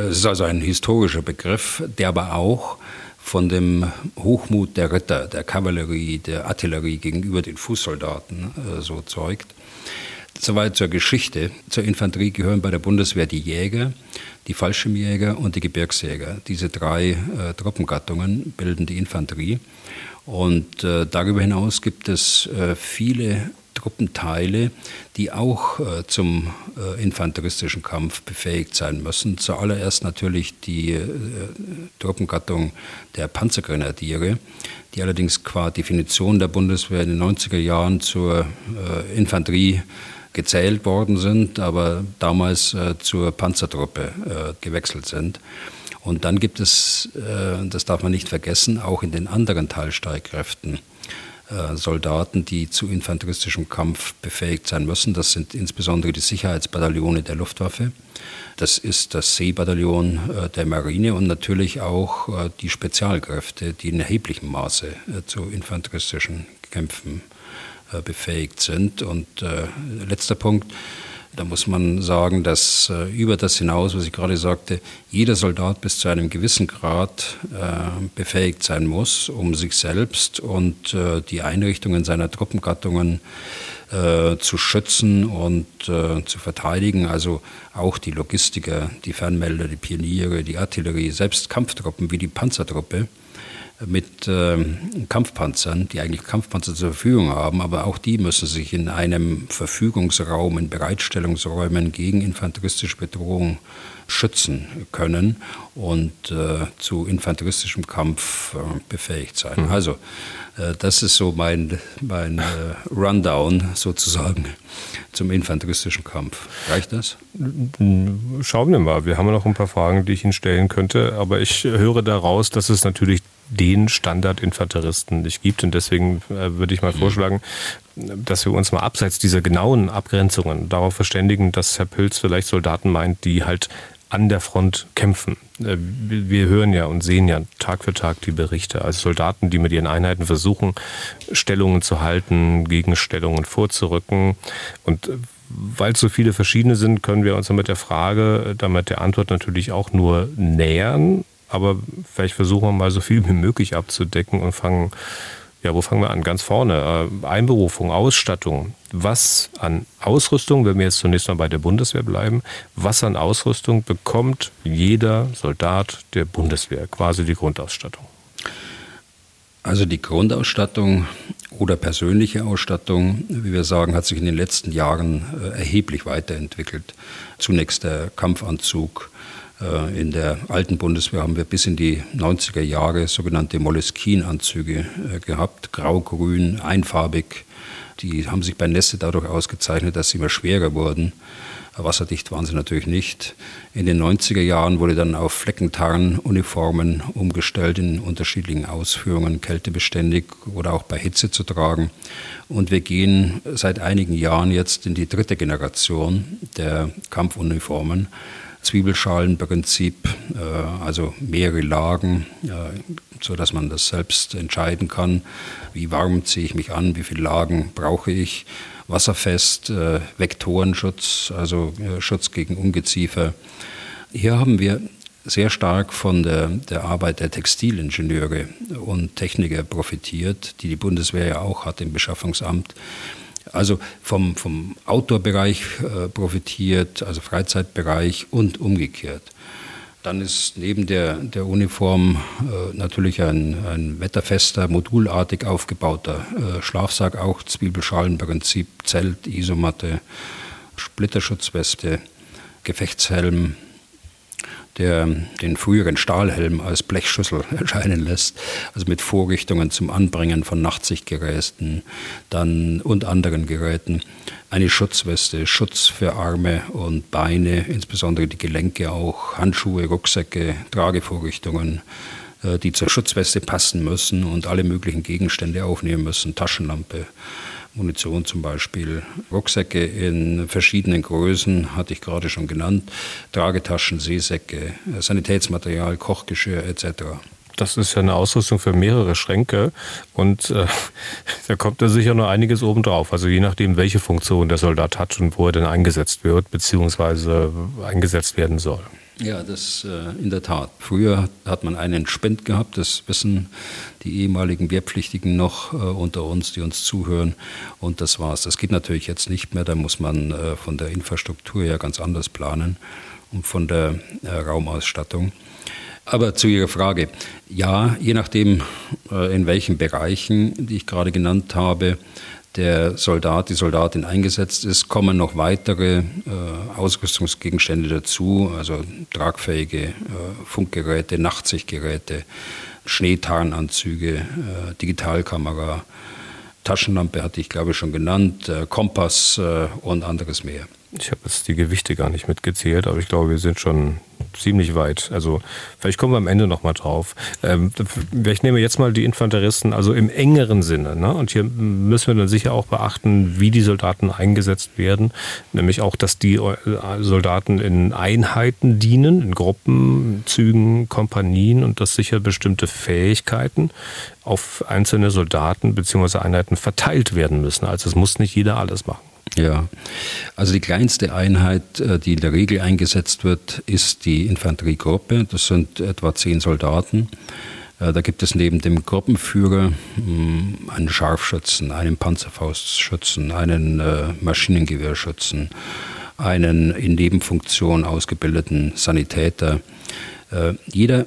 Es ist also ein historischer Begriff, der aber auch von dem Hochmut der Ritter, der Kavallerie, der Artillerie gegenüber den Fußsoldaten so zeugt. Soweit zur Geschichte. Zur Infanterie gehören bei der Bundeswehr die Jäger, die Fallschirmjäger und die Gebirgsjäger. Diese drei äh, Truppengattungen bilden die Infanterie. Und äh, darüber hinaus gibt es äh, viele Truppenteile, die auch äh, zum äh, infanteristischen Kampf befähigt sein müssen. Zuallererst natürlich die äh, Truppengattung der Panzergrenadiere, die allerdings qua Definition der Bundeswehr in den 90er Jahren zur Infanterie gezählt worden sind, aber damals äh, zur Panzertruppe äh, gewechselt sind. Und dann gibt es, äh, das darf man nicht vergessen, auch in den anderen Teilstreitkräften äh, Soldaten, die zu infanteristischem Kampf befähigt sein müssen. Das sind insbesondere die Sicherheitsbataillone der Luftwaffe. Das ist das Seebataillon äh, der Marine und natürlich auch äh, die Spezialkräfte, die in erheblichem Maße zu infanteristischen Kämpfen befähigt sind. Und äh, letzter Punkt, da muss man sagen, dass äh, über das hinaus, was ich gerade sagte, jeder Soldat bis zu einem gewissen Grad äh, befähigt sein muss, um sich selbst und äh, die Einrichtungen seiner Truppengattungen äh, zu schützen und zu verteidigen. Also auch die Logistiker, die Fernmelder, die Pioniere, die Artillerie, selbst Kampftruppen wie die Panzertruppe mit äh, Kampfpanzern, die eigentlich Kampfpanzer zur Verfügung haben, aber auch die müssen sich in einem Verfügungsraum, in Bereitstellungsräumen gegen infanteristische Bedrohung schützen können und äh, zu infanteristischem Kampf äh, befähigt sein. Mhm. Also äh, das ist so mein, mein äh, Rundown sozusagen zum infanteristischen Kampf. Reicht das? Schauen wir mal. Wir haben noch ein paar Fragen, die ich Ihnen stellen könnte, aber ich höre daraus, dass es natürlich den Standardinfanteristen nicht gibt. Und deswegen äh, würde ich mal mhm. vorschlagen, dass wir uns mal abseits dieser genauen Abgrenzungen darauf verständigen, dass Herr Pülz vielleicht Soldaten meint, die halt an der Front kämpfen. Äh, wir hören ja und sehen ja Tag für Tag die Berichte. Also Soldaten, die mit ihren Einheiten versuchen, Stellungen zu halten, Gegenstellungen vorzurücken. Und äh, weil es so viele verschiedene sind, können wir uns mit der Frage, damit der Antwort natürlich auch nur nähern aber vielleicht versuchen wir mal so viel wie möglich abzudecken und fangen Ja, wo fangen wir an? Ganz vorne. Äh, Einberufung, Ausstattung. Was an Ausrüstung, wenn wir jetzt zunächst mal bei der Bundeswehr bleiben, was an Ausrüstung bekommt jeder Soldat der Bundeswehr? Quasi die Grundausstattung. Also die Grundausstattung oder persönliche Ausstattung, wie wir sagen, hat sich in den letzten Jahren äh, erheblich weiterentwickelt. Zunächst der Kampfanzug. Äh, in der alten Bundeswehr haben wir bis in die 90er Jahre sogenannte Moleskine-Anzüge äh, gehabt, grau-grün, einfarbig. Die haben sich bei Nässe dadurch ausgezeichnet, dass sie immer schwerer wurden. Wasserdicht waren sie natürlich nicht. In den 90er Jahren wurde dann auf Fleckentarnuniformen umgestellt in unterschiedlichen Ausführungen, kältebeständig oder auch bei Hitze zu tragen. Und wir gehen seit einigen Jahren jetzt in die dritte Generation der Kampfuniformen. Zwiebelschalenprinzip, äh, also mehrere Lagen, äh, so dass man das selbst entscheiden kann. Wie warm ziehe ich mich an? Wie viele Lagen brauche ich? wasserfest, äh, Vektorenschutz, also Schutz gegen Ungeziefer. Hier haben wir sehr stark von der, der Arbeit der Textilingenieure und Techniker profitiert, die die Bundeswehr ja auch hat im Beschaffungsamt. Also vom, vom Outdoor-Bereich äh, profitiert, also Freizeitbereich und umgekehrt. Dann ist neben der, der Uniform äh, natürlich ein, ein wetterfester, modulartig aufgebauter äh, Schlafsack, auch Zwiebelschalenprinzip, Zelt, Isomatte, Splitterschutzweste, Gefechtshelm, der den früheren Stahlhelm als Blechschüssel erscheinen lässt, also mit Vorrichtungen zum Anbringen von Nachtsichtgeräten dann und anderen Geräten. Eine Schutzweste, Schutz für Arme und Beine, insbesondere die Gelenke auch, Handschuhe, Rucksäcke, Tragevorrichtungen, äh, die zur Schutzweste passen müssen und alle möglichen Gegenstände aufnehmen müssen, Taschenlampe, Munition zum Beispiel, Rucksäcke in verschiedenen Größen, hatte ich gerade schon genannt, Tragetaschen, Seesäcke, Sanitätsmaterial, Kochgeschirr etc. Das ist ja eine Ausrüstung für mehrere Schränke und äh, da kommt da sicher noch einiges obendrauf. Also je nachdem, welche Funktion der Soldat hat und wo er denn eingesetzt wird, beziehungsweise eingesetzt werden soll. Ja, das äh, in der Tat. Früher hat man einen Spend gehabt, das wissen die ehemaligen Wehrpflichtigen noch äh, unter uns, die uns zuhören. Und das war's. Das geht natürlich jetzt nicht mehr. Da muss man äh, von der Infrastruktur ja ganz anders planen und von der äh, Raumausstattung. Aber zu Ihrer Frage. Ja, je nachdem, äh, in welchen Bereichen, die ich gerade genannt habe, der Soldat, die Soldatin eingesetzt ist, kommen noch weitere äh, Ausrüstungsgegenstände dazu, also tragfähige äh, Funkgeräte, Nachtsichtgeräte, Schneetarnanzüge, äh, Digitalkamera, Taschenlampe hatte ich glaube ich schon genannt, äh, Kompass äh, und anderes mehr. Ich habe jetzt die Gewichte gar nicht mitgezählt, aber ich glaube, wir sind schon ziemlich weit. Also vielleicht kommen wir am Ende nochmal drauf. Ähm, ich nehme jetzt mal die Infanteristen, also im engeren Sinne. Ne? Und hier müssen wir dann sicher auch beachten, wie die Soldaten eingesetzt werden. Nämlich auch, dass die äh, Soldaten in Einheiten dienen, in Gruppen, Zügen, Kompanien und dass sicher bestimmte Fähigkeiten auf einzelne Soldaten bzw. Einheiten verteilt werden müssen. Also es muss nicht jeder alles machen. Ja, also die kleinste Einheit, äh, die in der Regel eingesetzt wird, ist die Infanteriegruppe. Das sind etwa zehn Soldaten. Äh, da gibt es neben dem Gruppenführer hm, einen Scharfschützen, einen Panzerfaustschützen, einen äh, Maschinengewehrschützen, einen in Nebenfunktion ausgebildeten Sanitäter. Jeder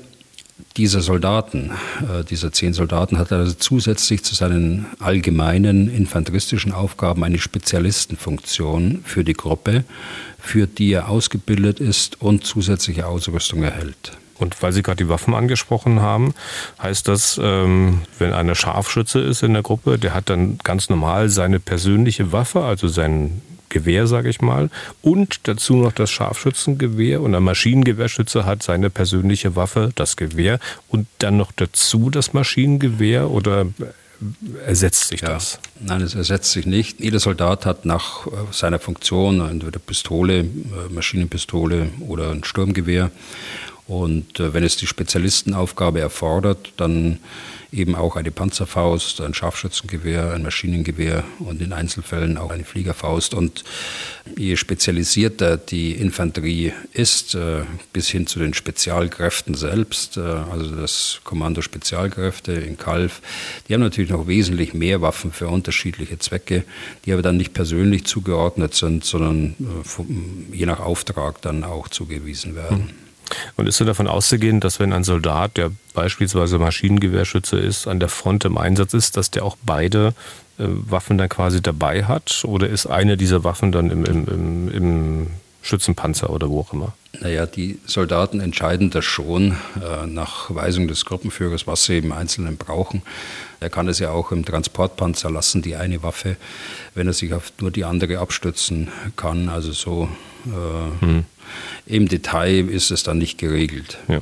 dieser Soldaten, äh, dieser zehn Soldaten, hat also zusätzlich zu seinen allgemeinen infanteristischen Aufgaben eine Spezialistenfunktion für die Gruppe, für die er ausgebildet ist und zusätzliche Ausrüstung erhält. Und weil Sie gerade die Waffen angesprochen haben, heißt das, ähm, wenn einer Scharfschütze ist in der Gruppe, der hat dann ganz normal seine persönliche Waffe, also seinen Gewehr, sage ich mal, und dazu noch das Scharfschützengewehr und ein Maschinengewehrschütze hat seine persönliche Waffe, das Gewehr und dann noch dazu das Maschinengewehr oder ersetzt sich ja. das? Nein, es ersetzt sich nicht. Jeder Soldat hat nach äh, seiner Funktion entweder Pistole, äh, Maschinenpistole oder ein Sturmgewehr. Und äh, wenn es die Spezialistenaufgabe erfordert, dann eben auch eine Panzerfaust, ein Scharfschützengewehr, ein Maschinengewehr und in Einzelfällen auch eine Fliegerfaust. Und je spezialisierter die Infanterie ist, äh, bis hin zu den Spezialkräften selbst, äh, also das Kommando Spezialkräfte in Kalf, die haben natürlich noch wesentlich mehr Waffen für unterschiedliche Zwecke, die aber dann nicht persönlich zugeordnet sind, sondern äh, je nach Auftrag dann auch zugewiesen werden. Und ist so davon auszugehen, dass wenn ein Soldat, der beispielsweise Maschinengewehrschütze ist, an der Front im Einsatz ist, dass der auch beide äh, Waffen dann quasi dabei hat? Oder ist eine dieser Waffen dann im, im, im, im Schützenpanzer oder wo auch immer? Naja, die Soldaten entscheiden das schon äh, nach Weisung des Gruppenführers, was sie im Einzelnen brauchen. Er kann es ja auch im Transportpanzer lassen, die eine Waffe, wenn er sich auf nur die andere abstützen kann. Also so äh, hm. Im Detail ist es dann nicht geregelt. Ja.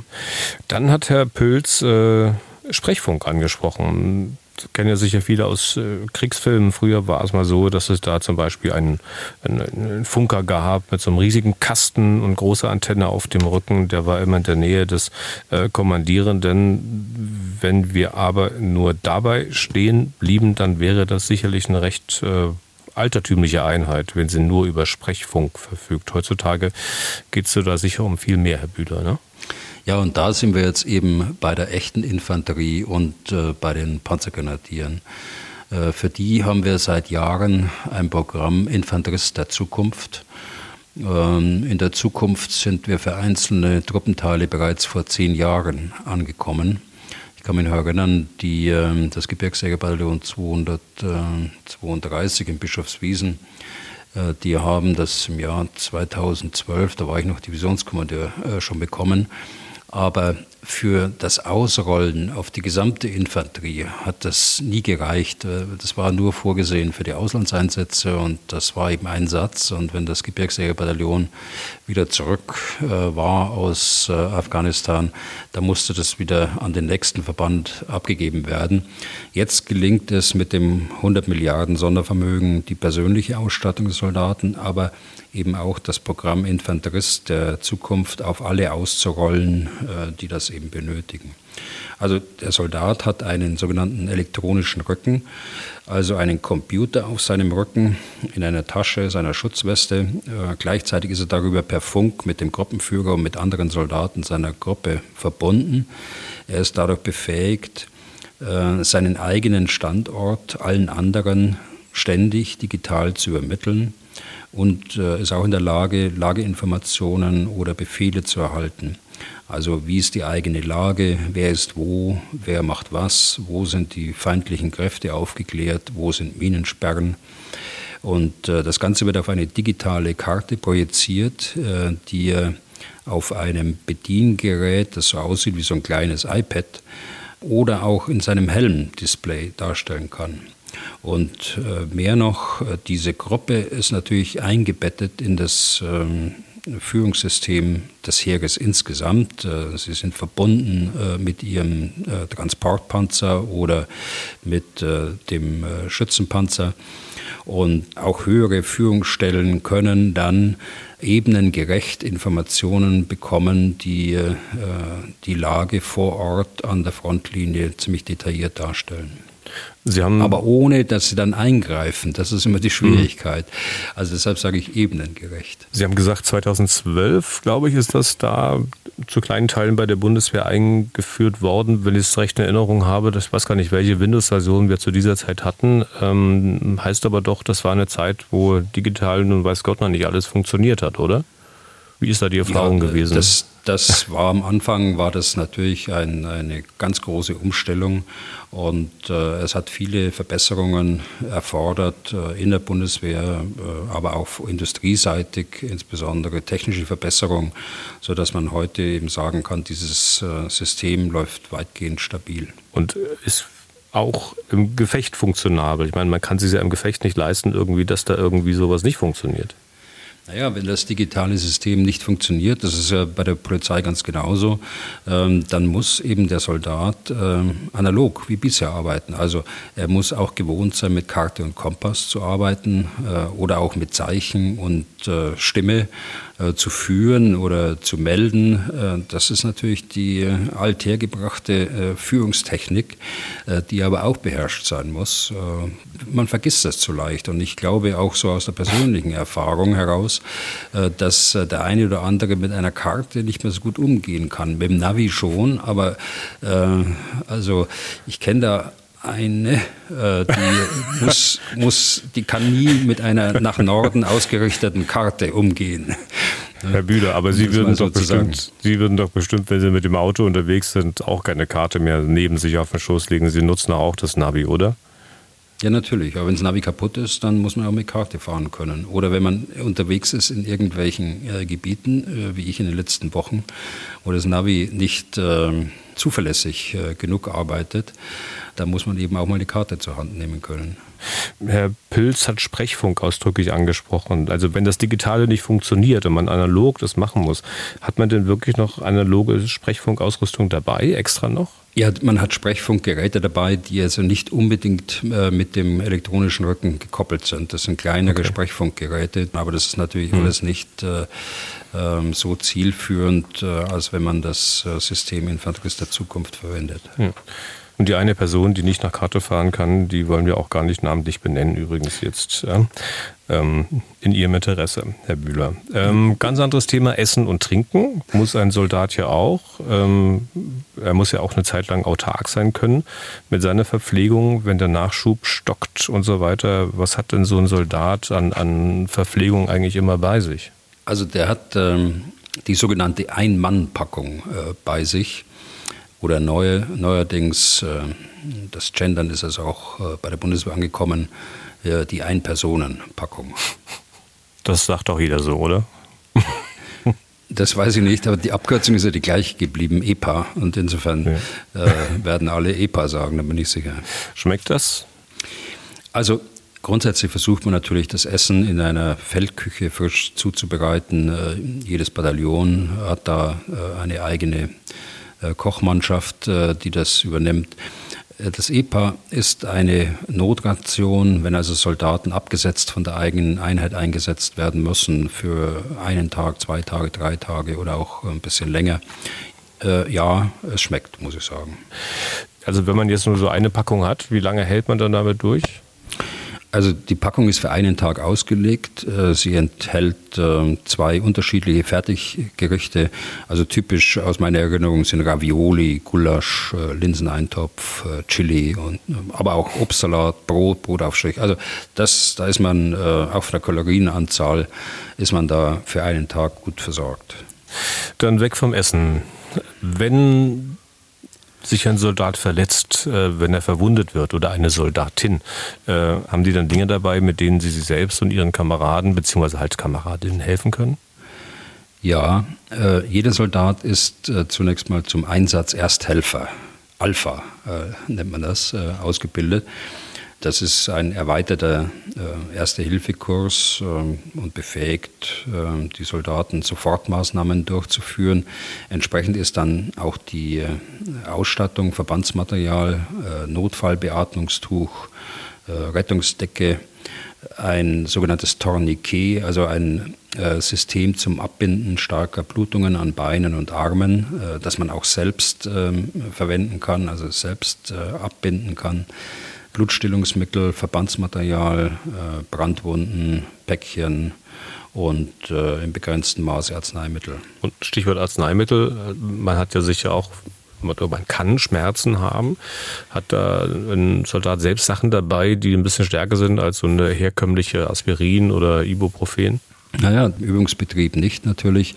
Dann hat Herr Pölz äh, Sprechfunk angesprochen. Kennen ja sicher viele aus äh, Kriegsfilmen. Früher war es mal so, dass es da zum Beispiel einen, einen, einen, Funker gab mit so einem riesigen Kasten und großer Antenne auf dem Rücken. Der war immer in der Nähe des äh, Kommandierenden. Wenn wir aber nur dabei stehen blieben, dann wäre das sicherlich ein recht äh, altertümliche Einheit, wenn sie nur über Sprechfunk verfügt. Heutzutage geht es da sicher um viel mehr, Herr Bühler. Ne? Ja, und da sind wir jetzt eben bei der echten Infanterie und äh, bei den Panzergrenadieren. Äh, für die haben wir seit Jahren ein Programm Infanterist der Zukunft. Ähm, in der Zukunft sind wir für einzelne Truppenteile bereits vor zehn Jahren angekommen. Ich kann mich noch erinnern, die, ähm, das Gebirgsjägerbataillon 232 in Bischofswiesen, äh, die haben das im Jahr 2012, da war ich noch Divisionskommandeur, äh, schon bekommen. Aber für das Ausrollen auf die gesamte Infanterie hat das nie gereicht. Äh, das war nur vorgesehen für die Auslandseinsätze und das war eben ein Satz. Und wenn das Gebirgsjägerbataillon wieder zurück äh, war aus äh, Afghanistan, dann musste das wieder an den nächsten Verband abgegeben werden. Jetzt gelingt es mit dem 100 Milliarden Sondervermögen die persönliche Ausstattung des Soldaten, aber eben auch das Programm Infanterist der Zukunft auf alle auszurollen, die das eben benötigen. Also der Soldat hat einen sogenannten elektronischen Rücken, also einen Computer auf seinem Rücken in einer Tasche seiner Schutzweste. Äh, gleichzeitig ist er darüber per Funk mit dem Gruppenführer und mit anderen Soldaten seiner Gruppe verbunden. Er ist dadurch befähigt, äh, seinen eigenen Standort allen anderen ständig digital zu übermitteln und äh, ist auch in der Lage, Lageinformationen oder Befehle zu erhalten. Also wie ist die eigene Lage, wer ist wo, wer macht was, wo sind die feindlichen Kräfte aufgeklärt, wo sind Minensperren. Und äh, das Ganze wird auf eine digitale Karte projiziert, äh, die auf einem Bediengerät, das so aussieht wie so ein kleines iPad, oder auch in seinem Helm-Display darstellen kann. Und äh, mehr noch, äh, diese Gruppe ist natürlich eingebettet in das ähm, Führungssystem des Heeres insgesamt. Äh, sie sind verbunden mit ihrem Transportpanzer oder mit dem Schützenpanzer. Und auch höhere Führungsstellen können dann ebenengerecht Informationen bekommen, die die Lage vor Ort an der Frontlinie ziemlich detailliert darstellen. Aber ohne, dass sie dann eingreifen. Das ist immer die Schwierigkeit. Mhm. Also deshalb sage ich ebenengerecht. Sie haben gesagt, 2012, glaube ich, ist das da zu kleinen Teilen bei der Bundeswehr eingeführt worden. Wenn ich es recht in Erinnerung habe, ich weiß gar nicht, welche Windows-Version wir zu dieser Zeit hatten. Ähm, heißt aber doch, das war eine Zeit, wo digital nun weiß Gott noch nicht alles funktioniert hat, oder? Wie ist da die Erfahrung ja, gewesen? Das, das war am Anfang war das natürlich ein, eine ganz große Umstellung und äh, es hat viele Verbesserungen erfordert äh, in der Bundeswehr, äh, aber auch industrieseitig, insbesondere technische Verbesserungen, sodass man heute eben sagen kann, dieses äh, System läuft weitgehend stabil. Und ist auch im Gefecht funktionabel. Ich meine, man kann sich ja im Gefecht nicht leisten, irgendwie, dass da irgendwie sowas nicht funktioniert. Naja, wenn das digitale System nicht funktioniert, das ist ja bei der Polizei ganz genauso, ähm, dann muss eben der Soldat ähm, analog wie bisher arbeiten. Also er muss auch gewohnt sein, mit Karte und Kompass zu arbeiten äh, oder auch mit Zeichen und äh, Stimme. Äh, zu führen oder zu melden. Äh, das ist natürlich die althergebrachte äh, Führungstechnik, die aber auch beherrscht sein muss. Man vergisst das zu leicht und ich glaube auch so aus der persönlichen Erfahrung heraus, dass der eine oder andere mit einer Karte nicht mehr so gut umgehen kann. Mit dem Navi schon, aber also ich kenne da eine, äh, die muss, muss, die kann nie mit einer nach Norden ausgerichteten Karte umgehen. Herr Bühler, aber Sie würden, doch bestimmt, Sie würden doch bestimmt, wenn Sie mit dem Auto unterwegs sind, auch keine Karte mehr neben sich auf den Schoß legen. Sie nutzen auch das Navi, oder? Ja, natürlich. Aber wenn das Navi kaputt ist, dann muss man auch mit Karte fahren können. Oder wenn man unterwegs ist in irgendwelchen äh, Gebieten, äh, wie ich in den letzten Wochen, wo das Navi nicht äh, zuverlässig genug arbeitet, da muss man eben auch mal die Karte zur Hand nehmen können. Herr Pilz hat Sprechfunk ausdrücklich angesprochen. Also wenn das Digitale nicht funktioniert und man analog das machen muss, hat man denn wirklich noch analoge Sprechfunkausrüstung dabei, extra noch? Ja, man hat Sprechfunkgeräte dabei, die also nicht unbedingt äh, mit dem elektronischen Rücken gekoppelt sind. Das sind kleinere okay. Sprechfunkgeräte, aber das ist natürlich hm. alles nicht äh, äh, so zielführend, äh, als wenn man das äh, System Infanterist der Zukunft verwendet. Hm. Und die eine Person, die nicht nach Karte fahren kann, die wollen wir auch gar nicht namentlich benennen, übrigens jetzt ähm, in Ihrem Interesse, Herr Bühler. Ähm, ganz anderes Thema, Essen und Trinken. Muss ein Soldat ja auch. Ähm, er muss ja auch eine Zeit lang autark sein können mit seiner Verpflegung, wenn der Nachschub stockt und so weiter. Was hat denn so ein Soldat an, an Verpflegung eigentlich immer bei sich? Also der hat ähm, die sogenannte Ein-Mann-Packung äh, bei sich oder neue, neuerdings, äh, das Gendern ist also auch äh, bei der Bundeswehr angekommen, äh, die Ein-Personen-Packung. Das sagt doch jeder so, oder? Das weiß ich nicht, aber die Abkürzung ist ja die gleiche geblieben, EPA. Und insofern ja. äh, werden alle EPA sagen, da bin ich sicher. Schmeckt das? Also grundsätzlich versucht man natürlich, das Essen in einer Feldküche frisch zuzubereiten. Äh, jedes Bataillon hat da äh, eine eigene äh, Kochmannschaft, äh, die das übernimmt. Äh, das EPA ist eine Notration, wenn also Soldaten abgesetzt von der eigenen Einheit eingesetzt werden müssen für einen Tag, zwei Tage, drei Tage oder auch ein bisschen länger. ja, es schmeckt, muss ich sagen. Also wenn man jetzt nur so eine Packung hat, wie lange hält man dann damit durch? Also die Packung ist für einen Tag ausgelegt. Äh, sie enthält ähm, zwei unterschiedliche Fertiggerichte. Also typisch aus meiner Erinnerung sind Ravioli, Gulasch, äh, Linseneintopf, äh, Chili, und, aber auch Obstsalat, Brot, Brotaufstrich. Also das, da ist man auf der Kalorienanzahl ist man da für einen Tag gut versorgt. Dann weg vom Essen. Wenn sich ein Soldat verletzt, äh, wenn er verwundet wird oder eine Soldatin, äh, haben die dann Dinge dabei, mit denen sie sich selbst und ihren Kameraden bzw. halt Kameradinnen helfen können? Ja, äh, jeder Soldat ist zunächst mal zum Einsatz Ersthelfer, Alpha nennt man das, ausgebildet. Das ist ein erweiterter äh, Erste-Hilfe-Kurs äh, und befähigt äh, die Soldaten, Sofortmaßnahmen durchzuführen. Entsprechend ist dann auch die äh, Ausstattung, Verbandsmaterial, äh, Notfallbeatmungstuch, äh, Rettungsdecke, ein sogenanntes Tourniquet, also ein System zum Abbinden starker Blutungen an Beinen und Armen, das man auch selbst ähm, verwenden kann, also selbst abbinden kann. Blutstillungsmittel, Verbandsmaterial, äh, Brandwunden, Päckchen und äh, im begrenzten Maße Arzneimittel. Und Stichwort Arzneimittel, man hat ja sicher auch man kann Schmerzen haben. Hat da ein Soldat selbst Sachen dabei, die ein bisschen stärker sind als so eine herkömmliche Aspirin oder Ibuprofen? Naja, Übungsbetrieb nicht natürlich.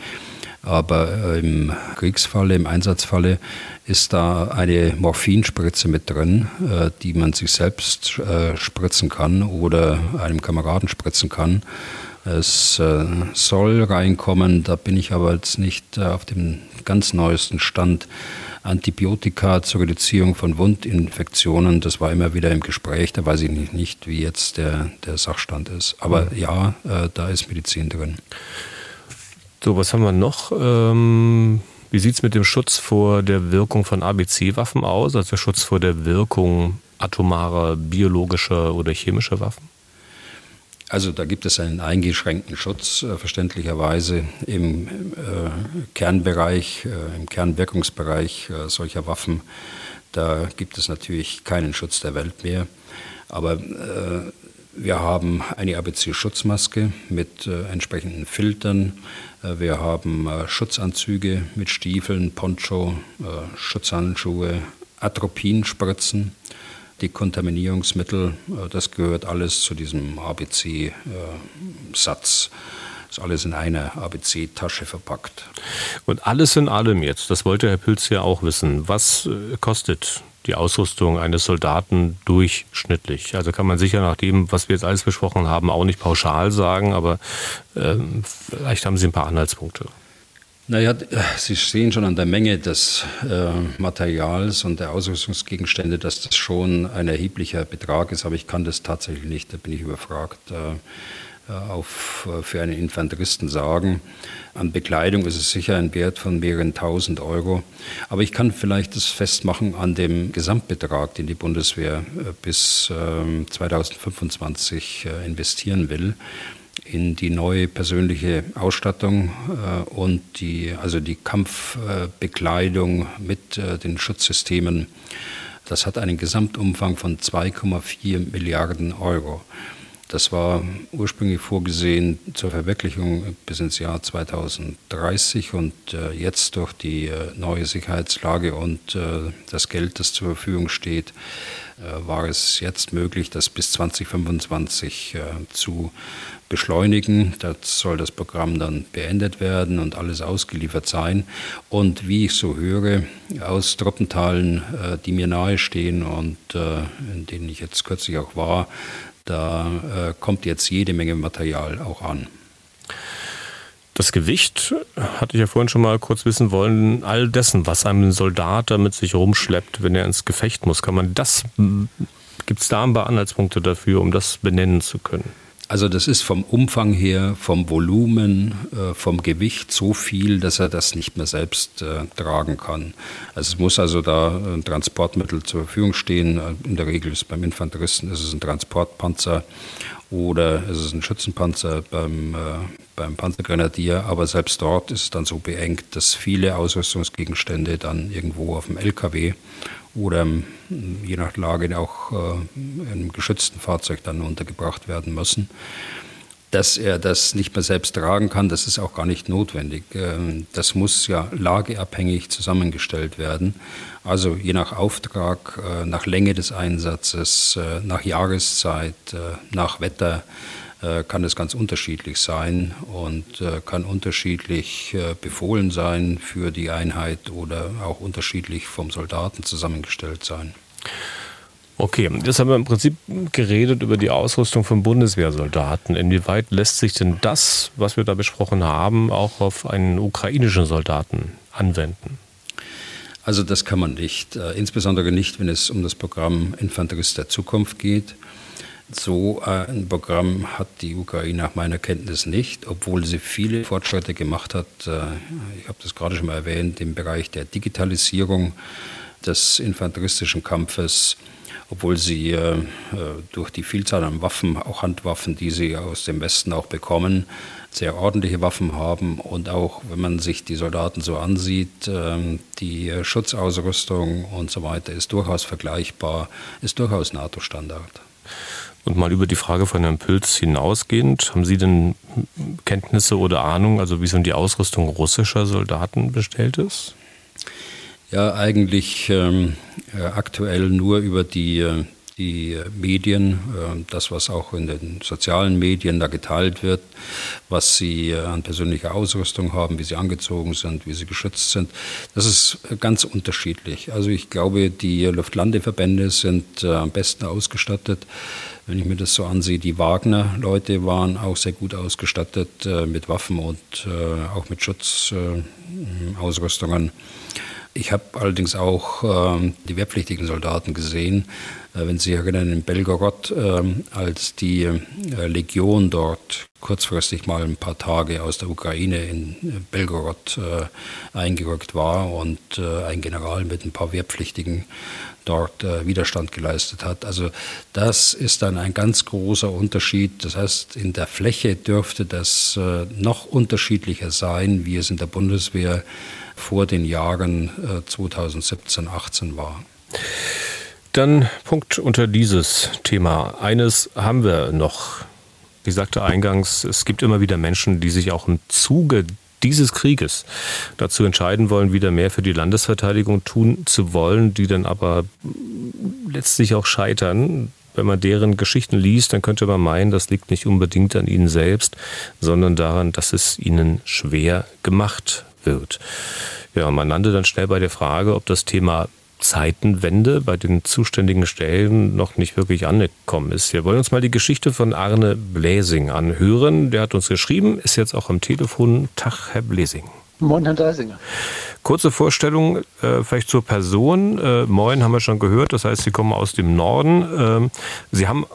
Aber äh, im Kriegsfalle, im Einsatzfalle ist da eine Morphinspritze mit drin, äh, die man sich selbst äh, spritzen kann oder einem Kameraden spritzen kann. Es soll reinkommen, da bin ich aber jetzt nicht auf dem ganz neuesten Stand. Antibiotika zur Reduzierung von Wundinfektionen, das war immer wieder im Gespräch, da weiß ich nicht, wie jetzt der, der Sachstand ist. Aber ja, da ist Medizin drin. So, was haben wir noch? Ähm, wie sieht es mit dem Schutz vor der Wirkung von ABC-Waffen aus, also Schutz vor der Wirkung atomarer, biologischer oder chemischer Waffen? Also da gibt es einen eingeschränkten Schutz, äh, verständlicherweise im äh, Kernbereich, äh, im Kernwirkungsbereich äh, solcher Waffen. Da gibt es natürlich keinen Schutz der Welt mehr. Aber äh, wir haben eine ABC-Schutzmaske mit entsprechenden Filtern. Wir haben Schutzanzüge mit Stiefeln, Poncho, Schutzhandschuhe, Atropinspritzen Dekontaminierungsmittel, äh, das gehört alles zu diesem ABC-Satz. Ist alles in einer ABC-Tasche verpackt. Und alles in allem jetzt, das wollte Herr Pilz ja auch wissen. Was äh, kostet die Ausrüstung eines Soldaten durchschnittlich? Also kann man sicher nach dem, was wir jetzt alles besprochen haben, auch nicht pauschal sagen, aber ähm, vielleicht haben Sie ein paar Anhaltspunkte. Naja, Sie sehen schon an der Menge des äh, Materials und der Ausrüstungsgegenstände, dass das schon ein erheblicher Betrag ist, aber ich kann das tatsächlich nicht, da bin ich überfragt, äh, auf, äh, für einen Infanteristen sagen. An Bekleidung ist es sicher ein Wert von mehreren tausend Euro, aber ich kann vielleicht das festmachen an dem Gesamtbetrag, den die Bundeswehr äh, bis 2025 ähm, äh, investieren will in die neue persönliche Ausstattung äh, und die, also die Kampfbekleidung mit äh, den Schutzsystemen. Das hat einen Gesamtumfang von 2,4 Milliarden Euro. Das war ursprünglich vorgesehen zur Verwirklichung bis ins Jahr 2030 und äh, jetzt durch die äh, neue Sicherheitslage und äh, das Geld, das zur Verfügung steht, war es jetzt möglich, das bis 2025 zu beschleunigen. Da soll das Programm dann beendet werden und alles ausgeliefert sein. Und wie ich so höre, aus Truppenteilen, die mir nahestehen und in denen ich jetzt kürzlich auch war, da äh, kommt jetzt jede Menge Material auch an. Das Gewicht hatte ich ja vorhin schon mal kurz wissen wollen, all dessen, was ein Soldat damit sich rumschleppt, wenn er ins Gefecht muss, kann man das, gibt es da ein paar Anhaltspunkte dafür, um das benennen zu können? Also das ist vom Umfang her, vom Volumen, äh, vom Gewicht so viel, dass er das nicht mehr selbst äh, tragen kann. Also es muss also da ein Transportmittel zur Verfügung stehen. In der Regel ist beim Infanteristen ist es ein Transportpanzer oder ist es ein Schützenpanzer beim, äh, beim Panzergrenadier. Aber selbst dort ist es dann so beengt, dass viele Ausrüstungsgegenstände dann irgendwo auf dem LKW oder je nach Lage auch äh, in einem geschützten Fahrzeug dann untergebracht werden müssen. Dass er das nicht mehr selbst tragen kann, das ist auch gar nicht notwendig. Ähm, das muss ja lageabhängig zusammengestellt werden. Also je nach Auftrag, äh, nach Länge des Einsatzes, äh, nach Jahreszeit, nach Wetter äh, kann es ganz unterschiedlich sein und äh, kann unterschiedlich äh, befohlen sein für die Einheit oder auch unterschiedlich vom Soldaten zusammengestellt sein. Okay, jetzt haben wir im Prinzip geredet über die Ausrüstung von Bundeswehrsoldaten. Inwieweit lässt sich denn das, was wir da besprochen haben, auch auf einen ukrainischen Soldaten anwenden? Also das kann man nicht, insbesondere nicht, wenn es um das Programm Infanterist der Zukunft geht. So äh, ein Programm hat die Ukraine nach meiner Kenntnis nicht, obwohl sie viele Fortschritte gemacht hat. Äh, ich habe das gerade schon mal erwähnt, im Bereich der Digitalisierung des infanteristischen Kampfes, obwohl sie äh, durch die Vielzahl an Waffen, auch Handwaffen, die sie aus dem Westen auch bekommen, sehr ordentliche Waffen haben und auch, wenn man sich die Soldaten so ansieht, die Schutzausrüstung und so weiter ist durchaus vergleichbar, ist durchaus NATO-Standard. Und mal über die Frage von Herrn Pülz hinausgehend, haben Sie denn Kenntnisse oder Ahnung, also wie so die Ausrüstung russischer Soldaten bestellt ist? Ja, eigentlich ähm, äh, aktuell nur über die, äh, die Medien, äh, das, was auch in den sozialen Medien da geteilt wird, was sie äh, an persönlicher Ausrüstung haben, wie sie angezogen sind, wie sie geschützt sind. Das ist ganz unterschiedlich. Also ich glaube, die Luftlandeverbände sind äh, am besten ausgestattet. Wenn ich mir das so ansehe, die Wagner-Leute waren auch sehr gut ausgestattet mit Waffen und auch mit Schutzausrüstungen. Ich habe allerdings auch ähm, die wehrpflichtigen Soldaten gesehen. Äh, wenn Sie sich erinnern, in Belgorod, äh, als die äh, Legion dort kurzfristig mal ein paar Tage aus der Ukraine in äh, Belgorod eingerückt war und ein General mit ein paar Wehrpflichtigen dort Widerstand geleistet hat. Also das ist dann ein ganz großer Unterschied. Das heißt, in der Fläche dürfte das noch unterschiedlicher sein, wie es in der Bundeswehr vor den Jahren 2017, 18 war. Dann Punkt unter dieses Thema. Eines haben wir noch. Ich sagte eingangs, es gibt immer wieder Menschen, die sich auch im Zuge dieses Krieges dazu entscheiden wollen, wieder mehr für die Landesverteidigung tun zu wollen, die dann aber letztlich auch scheitern. Wenn man deren Geschichten liest, dann könnte man meinen, das liegt nicht unbedingt an ihnen selbst, sondern daran, dass es ihnen schwer gemacht wird. Ja, man landete dann schnell bei der Frage, ob das Thema Zeitenwende bei den zuständigen Stellen noch nicht wirklich angekommen ist. Wir wollen uns mal die Geschichte von Arne Bläsing anhören. Der hat uns geschrieben, ist jetzt auch am Telefon. Tag, Herr Bläsing. Moin, Herr Deisinger. Kurze Vorstellung äh, vielleicht zur Person. Äh, Moin haben wir schon gehört, das heißt, Sie kommen aus dem Norden. Äh, Sie haben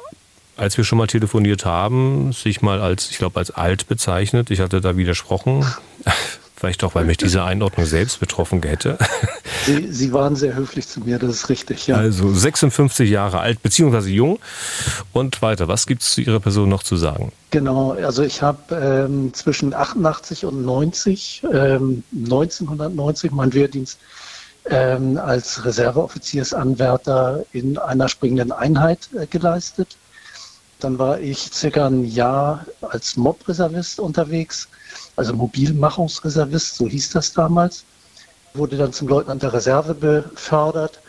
als wir schon mal telefoniert haben, sich mal als, ich glaube, als alt bezeichnet. Ich hatte da widersprochen. Vielleicht auch, weil mich diese Einordnung selbst betroffen hätte. Sie, Sie waren sehr höflich zu mir, das ist richtig, ja. Also 56 Jahre alt, beziehungsweise jung. Und weiter, was gibt es zu Ihrer Person noch zu sagen? Genau, also ich habe ähm, zwischen 88 und 90, ähm, 1990 meinen Wehrdienst ähm, als Reserveoffiziersanwärter in einer springenden Einheit äh, geleistet. Dann war ich circa ein Jahr als Mob-Reservist unterwegs also Mobilmachungsreservist, so hieß das damals, wurde dann zum Leutnant der Reserve befördert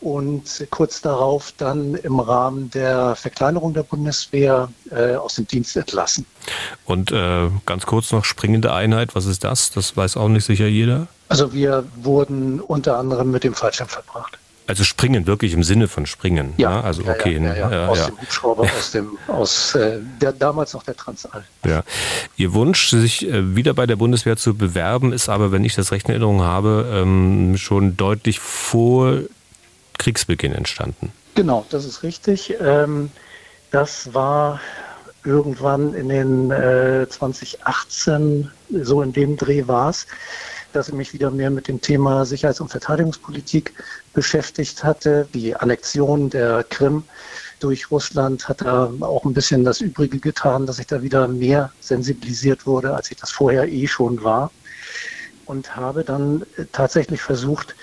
und kurz darauf dann im Rahmen der Verkleinerung der Bundeswehr äh, aus dem Dienst entlassen. Und äh, ganz kurz noch springende Einheit, was ist das? Das weiß auch nicht sicher jeder. Also wir wurden unter anderem mit dem Fallschirm verbracht. Also springen wirklich im Sinne von springen. Ja, ja? also okay. Ja, ja, ja. aus dem Hubschrauber, aus dem, aus äh, der damals noch der Transall. Ja. Ihr Wunsch, sich äh, wieder bei der Bundeswehr zu bewerben, ist aber, wenn ich das recht in Erinnerung habe, ähm, schon deutlich vor Kriegsbeginn entstanden. Genau, das ist richtig. Ähm, das war irgendwann in den äh, 2018, so in dem Dreh war es dass ich mich wieder mehr mit dem Thema Sicherheits- und Verteidigungspolitik beschäftigt hatte. Die Annexion der Krim durch Russland hat da auch ein bisschen das Übrige getan, dass ich da wieder mehr sensibilisiert wurde, als ich das vorher eh schon war. Und habe dann tatsächlich versucht,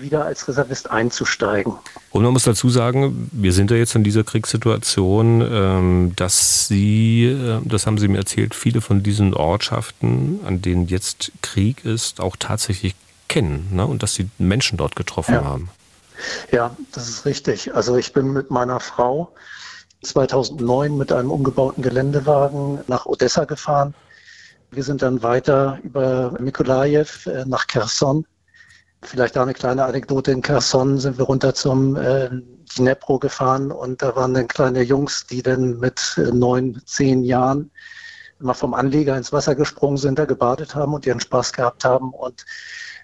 wieder als Reservist einzusteigen. Und man muss dazu sagen, wir sind ja jetzt in dieser Kriegssituation, ähm, dass Sie, äh, das haben Sie mir erzählt, viele von diesen Ortschaften, an denen jetzt Krieg ist, auch tatsächlich kennen ne? und dass Sie Menschen dort getroffen ja. haben. Ja, das ist richtig. Also ich bin mit meiner Frau 2009 mit einem umgebauten Geländewagen nach Odessa gefahren. Wir sind dann weiter über Mikolajew äh, nach Kherson Vielleicht da eine kleine Anekdote. In Kherson sind wir runter zum äh, Dnepro gefahren und da waren dann kleine Jungs, die dann mit äh, neun, zehn Jahren mal vom Anleger ins Wasser gesprungen sind, da gebadet haben und ihren Spaß gehabt haben. Und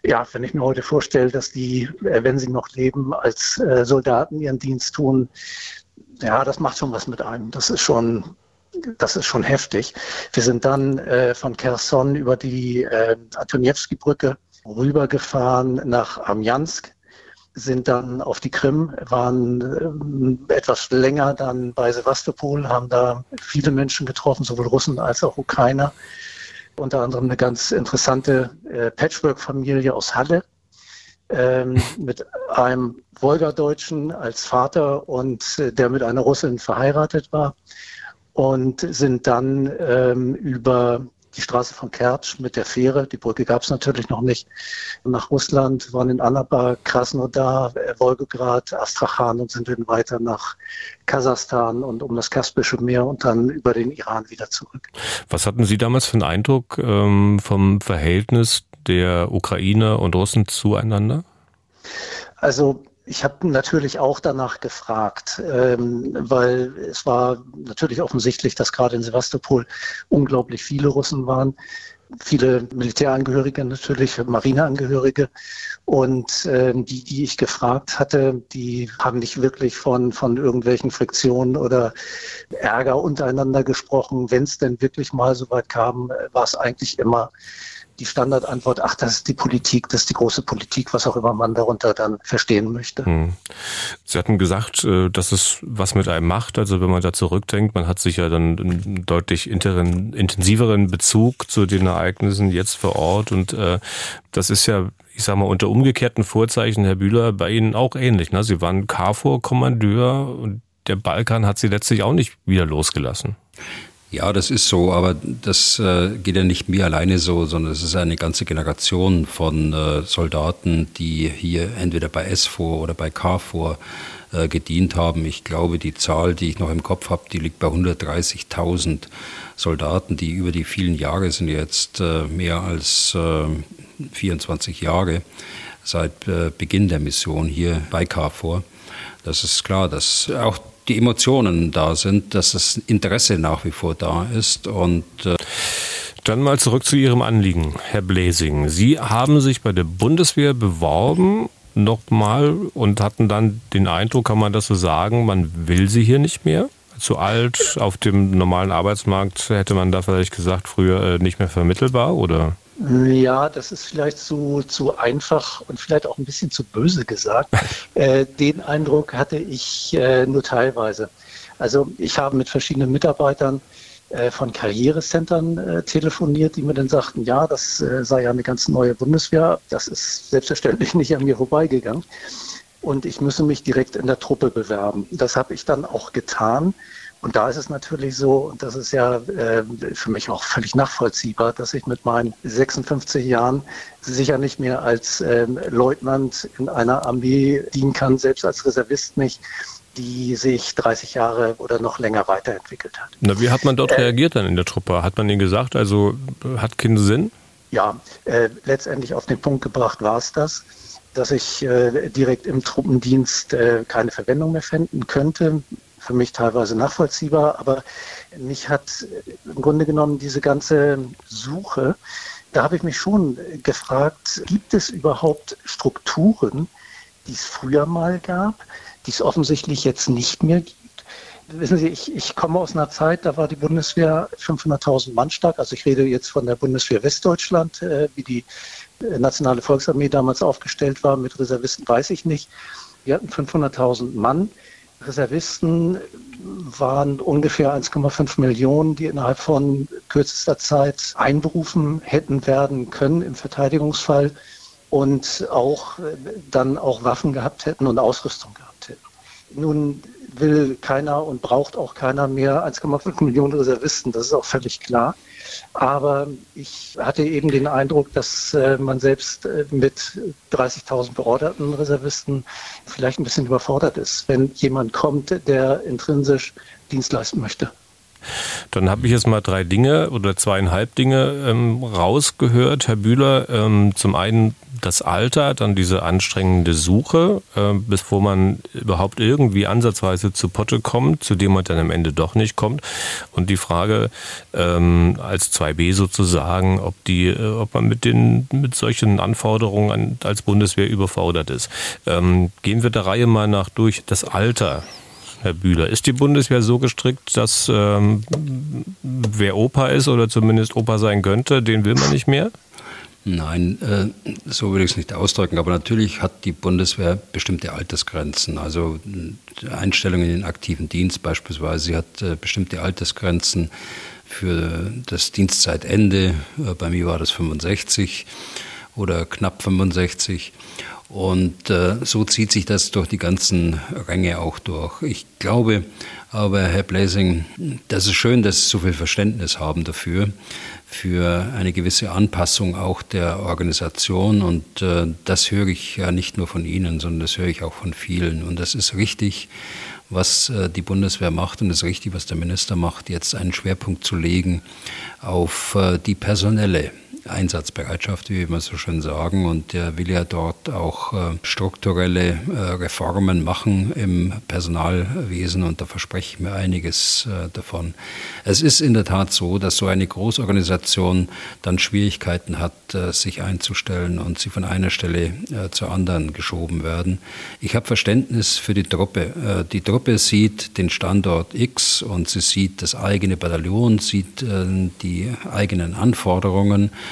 ja, wenn ich mir heute vorstelle, dass die, äh, wenn sie noch leben, als äh, Soldaten ihren Dienst tun, ja, das macht schon was mit einem. Das ist schon, das ist schon heftig. Wir sind dann äh, von Kherson über die äh, Antoniewski-Brücke rübergefahren nach Amjansk, sind dann auf die Krim, waren äh, etwas länger dann bei Sevastopol, haben da viele Menschen getroffen, sowohl Russen als auch Ukrainer. Unter anderem eine ganz interessante äh, Patchwork-Familie aus Halle ähm, mit einem Wolgadeutschen als Vater und äh, der mit einer Russin verheiratet war und sind dann ähm, über die Straße von Kertsch mit der Fähre, die Brücke gab es natürlich noch nicht, nach Russland, waren in Annaba, Krasnodar, Wolgograd, Astrachan und sind dann weiter nach Kasachstan und um das Kaspische Meer und dann über den Iran wieder zurück. Was hatten Sie damals für einen Eindruck ähm, vom Verhältnis der Ukrainer und Russen zueinander? Also ich habe natürlich auch danach gefragt, ähm, weil es war natürlich offensichtlich, dass gerade in Sevastopol unglaublich viele Russen waren. viele Militärangehörige natürlich, Marineangehörige. Und äh, die, die ich gefragt hatte, die haben nicht wirklich von, von irgendwelchen Friktionen oder Ärger untereinander gesprochen. Wenn es denn wirklich mal so weit kam, war es eigentlich immer die Standardantwort, ach, das ist die Politik, das ist die große Politik, was auch immer man darunter dann verstehen möchte. Hm. Sie hatten gesagt, äh, dass es was mit einem macht. Also wenn man da zurückdenkt, man hat sich ja dann einen deutlich intensiveren Bezug zu den Ereignissen jetzt vor Ort. Und äh, das ist ja, ich sag mal, unter umgekehrten Vorzeichen, Herr Bühler, bei Ihnen auch ähnlich. Ne? Sie waren KFOR-Kommandeur und der Balkan hat Sie letztlich auch nicht wieder losgelassen. Ja, das ist so, aber das äh, geht ja nicht mir alleine so, sondern es ist eine ganze Generation von äh, Soldaten, die hier entweder bei SFOR oder bei KFOR äh, gedient haben. Ich glaube, die Zahl, die ich noch im Kopf habe, die liegt bei 130.000 Soldaten, die über die vielen Jahre sind jetzt äh, mehr als 24 äh, Jahre seit äh, Beginn der Mission hier bei KFOR. Das ist klar, dass auch die Emotionen da sind, dass das Interesse nach wie vor da ist und äh dann mal zurück zu Ihrem Anliegen, Herr Bläsing. Sie haben sich bei der Bundeswehr beworben, nochmal, und hatten dann den Eindruck, kann man das so sagen, man will sie hier nicht mehr? Zu alt, auf dem normalen Arbeitsmarkt hätte man da vielleicht gesagt, früher äh, nicht mehr vermittelbar, oder? Ja, das ist vielleicht zu, zu einfach und vielleicht auch ein bisschen zu böse gesagt. Äh, den Eindruck hatte ich äh, nur teilweise. Also ich habe mit verschiedenen Mitarbeitern äh, von Karrierecentern telefoniert, die mir dann sagten, ja, das sei ja eine ganz neue Bundeswehr. Das ist selbstverständlich nicht an mir vorbeigegangen. Und ich müsse mich direkt in der Truppe bewerben. Das habe ich dann auch getan und da ist es natürlich so, und das ist ja äh, für mich auch völlig nachvollziehbar, dass ich mit meinen 56 Jahren sicher nicht mehr als ähm, Leutnant in einer Armee dienen kann, selbst als Reservist nicht die sich 30 Jahre oder noch länger weiterentwickelt hat. Na, wie hat man dort äh, reagiert dann in der Truppe? Hat man Ihnen gesagt, also hat keinen Sinn? Ja, äh, letztendlich auf den Punkt gebracht war es das, dass ich äh, direkt im Truppendienst äh, keine Verwendung mehr finden könnte für mich teilweise nachvollziehbar, aber mich hat im Grunde genommen diese ganze Suche, da habe ich mich schon gefragt, gibt es überhaupt Strukturen, die es früher mal gab, die es offensichtlich jetzt nicht mehr gibt? Wissen Sie, ich, ich komme aus einer Zeit, da war die Bundeswehr 500.000 Mann stark. Also ich rede jetzt von der Bundeswehr Westdeutschland, äh, wie die äh, Nationale Volksarmee damals aufgestellt war. Mit Reservisten weiß ich nicht. Wir hatten 500.000 Mann. Reservisten waren ungefähr 1,5 Millionen, die innerhalb von kürzester Zeit einberufen hätten werden können im Verteidigungsfall und auch dann auch Waffen gehabt hätten und Ausrüstung gehabt. Nun will keiner und braucht auch keiner mehr 1,5 Millionen Reservisten, das ist auch völlig klar. Aber ich hatte eben den Eindruck, dass äh, man selbst äh, mit 30.000 beorderten Reservisten vielleicht ein bisschen überfordert ist, wenn jemand kommt, der intrinsisch Dienst leisten möchte. Dann habe ich jetzt mal drei Dinge oder zweieinhalb Dinge ähm, rausgehört, Herr Bühler. Ähm, zum einen das Alter, dann diese anstrengende Suche, äh, bevor man überhaupt irgendwie ansatzweise zu Potte kommt, zu dem man dann am Ende doch nicht kommt. Und die Frage ähm, als 2b sozusagen, ob die, äh, ob man mit den mit solchen Anforderungen an, als Bundeswehr überfordert ist. Ähm, gehen wir der Reihe mal nach durch das Alter. Herr Bühler. Ist die Bundeswehr so gestrickt, dass ähm, wer Opa ist oder zumindest Opa sein könnte, den will man nicht mehr? Nein, äh, so würde ich es nicht ausdrücken. Aber natürlich hat die Bundeswehr bestimmte Altersgrenzen. Also Einstellung in den aktiven Dienst beispielsweise. Sie hat äh, bestimmte Altersgrenzen für das Dienstzeitende. Äh, bei mir war das 65 oder knapp 65. Und äh, so zieht sich das durch die ganzen Ränge auch durch. Ich glaube aber, Herr Blasing, das ist schön, dass Sie so viel Verständnis haben dafür, für eine gewisse Anpassung auch der Organisation. Und äh, das höre ich ja nicht nur von Ihnen, sondern das höre ich auch von vielen. Und das ist richtig, was äh, die Bundeswehr macht und es ist richtig, was der Minister macht, jetzt einen Schwerpunkt zu legen auf äh, die personelle Einsatzbereitschaft, wie wir so schön sagen. Und der will ja dort auch äh, strukturelle äh, Reformen machen im Personalwesen und da verspreche ich mir einiges äh, davon. Es ist in der Tat so, dass so eine Großorganisation dann Schwierigkeiten hat, sich einzustellen und sie von einer Stelle zur anderen geschoben werden. Ich habe Verständnis für die Truppe. Die Truppe sieht den Standort X und sie sieht das eigene Bataillon, sieht die eigenen Anforderungen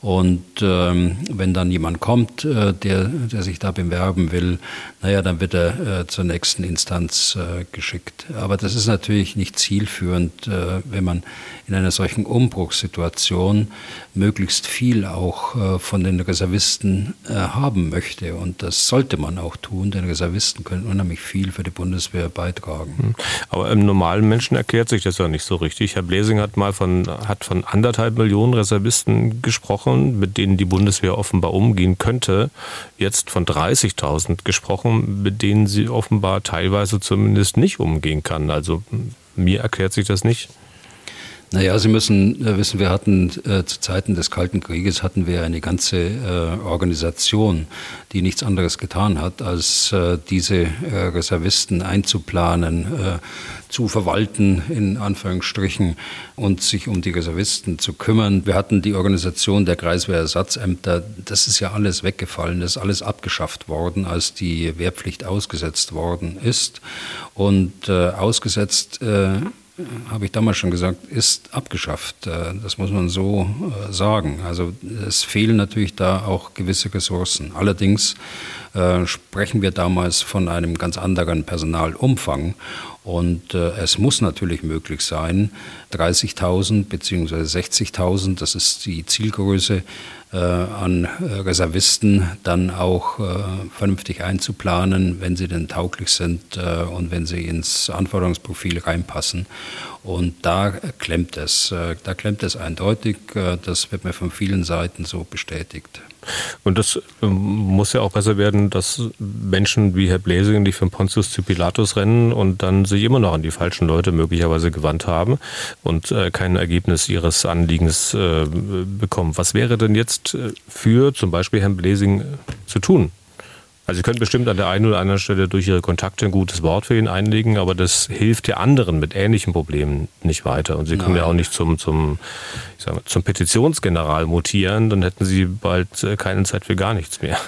und ähm, wenn dann jemand kommt, äh, der, der sich da bewerben will, naja, dann wird er äh, zur nächsten Instanz äh, geschickt. Aber das ist natürlich nicht zielführend, äh, wenn man in einer solchen Umbruchssituation möglichst viel auch äh, von den Reservisten äh, haben möchte. Und das sollte man auch tun, denn Reservisten können unheimlich viel für die Bundeswehr beitragen. Hm. Aber im normalen Menschen erklärt sich das ja nicht so richtig. Herr Blesing hat mal von, hat von anderthalb Millionen Reservisten gesprochen, mit denen die Bundeswehr offenbar umgehen könnte. Jetzt von 30.000 gesprochen, mit denen sie offenbar teilweise zumindest nicht umgehen kann. Also mir erklärt sich das nicht. Naja, Sie müssen äh, wissen, wir hatten äh, zu Zeiten des Kalten Krieges hatten wir eine ganze äh, Organisation, die nichts anderes getan hat, als äh, diese äh, Reservisten einzuplanen, äh, zu verwalten, in Anführungsstrichen, und sich um die Reservisten zu kümmern. Wir hatten die Organisation der Kreiswehrersatzämter. Das ist ja alles weggefallen, das ist alles abgeschafft worden, als die Wehrpflicht ausgesetzt worden ist. Und ausgesetzt habe ich damals schon gesagt, ist abgeschafft. Äh, das muss man so äh, sagen. Also es fehlen natürlich da auch gewisse Ressourcen. Allerdings äh, sprechen wir damals von einem ganz anderen Personalumfang. Und äh, es muss natürlich möglich sein, 30.000 bzw. 60.000, das ist die Zielgröße, äh, an Reservisten dann auch äh, vernünftig einzuplanen, wenn sie denn tauglich sind äh, und wenn sie ins Anforderungsprofil reinpassen. Und da klemmt es, äh, da klemmt es eindeutig. Äh, das wird mir von vielen Seiten so bestätigt. Und das ähm, muss ja auch besser werden, dass Menschen wie Herr Bläsing, die für Pontius zu Pilatus rennen und dann sich immer noch an die falschen Leute möglicherweise gewandt haben und äh, kein Ergebnis ihres Anliegens äh, bekommen. Was wäre denn jetzt äh, für zum Beispiel Herrn Bläsing zu tun? Also Sie können bestimmt an der einen oder anderen Stelle durch Ihre Kontakte ein gutes Wort für ihn einlegen, aber das hilft ja anderen mit ähnlichen Problemen nicht weiter. Und Sie können Nein. ja auch nicht zum, zum, ich sag mal, zum Petitionsgeneral mutieren, dann hätten Sie bald äh, keine Zeit für gar nichts mehr.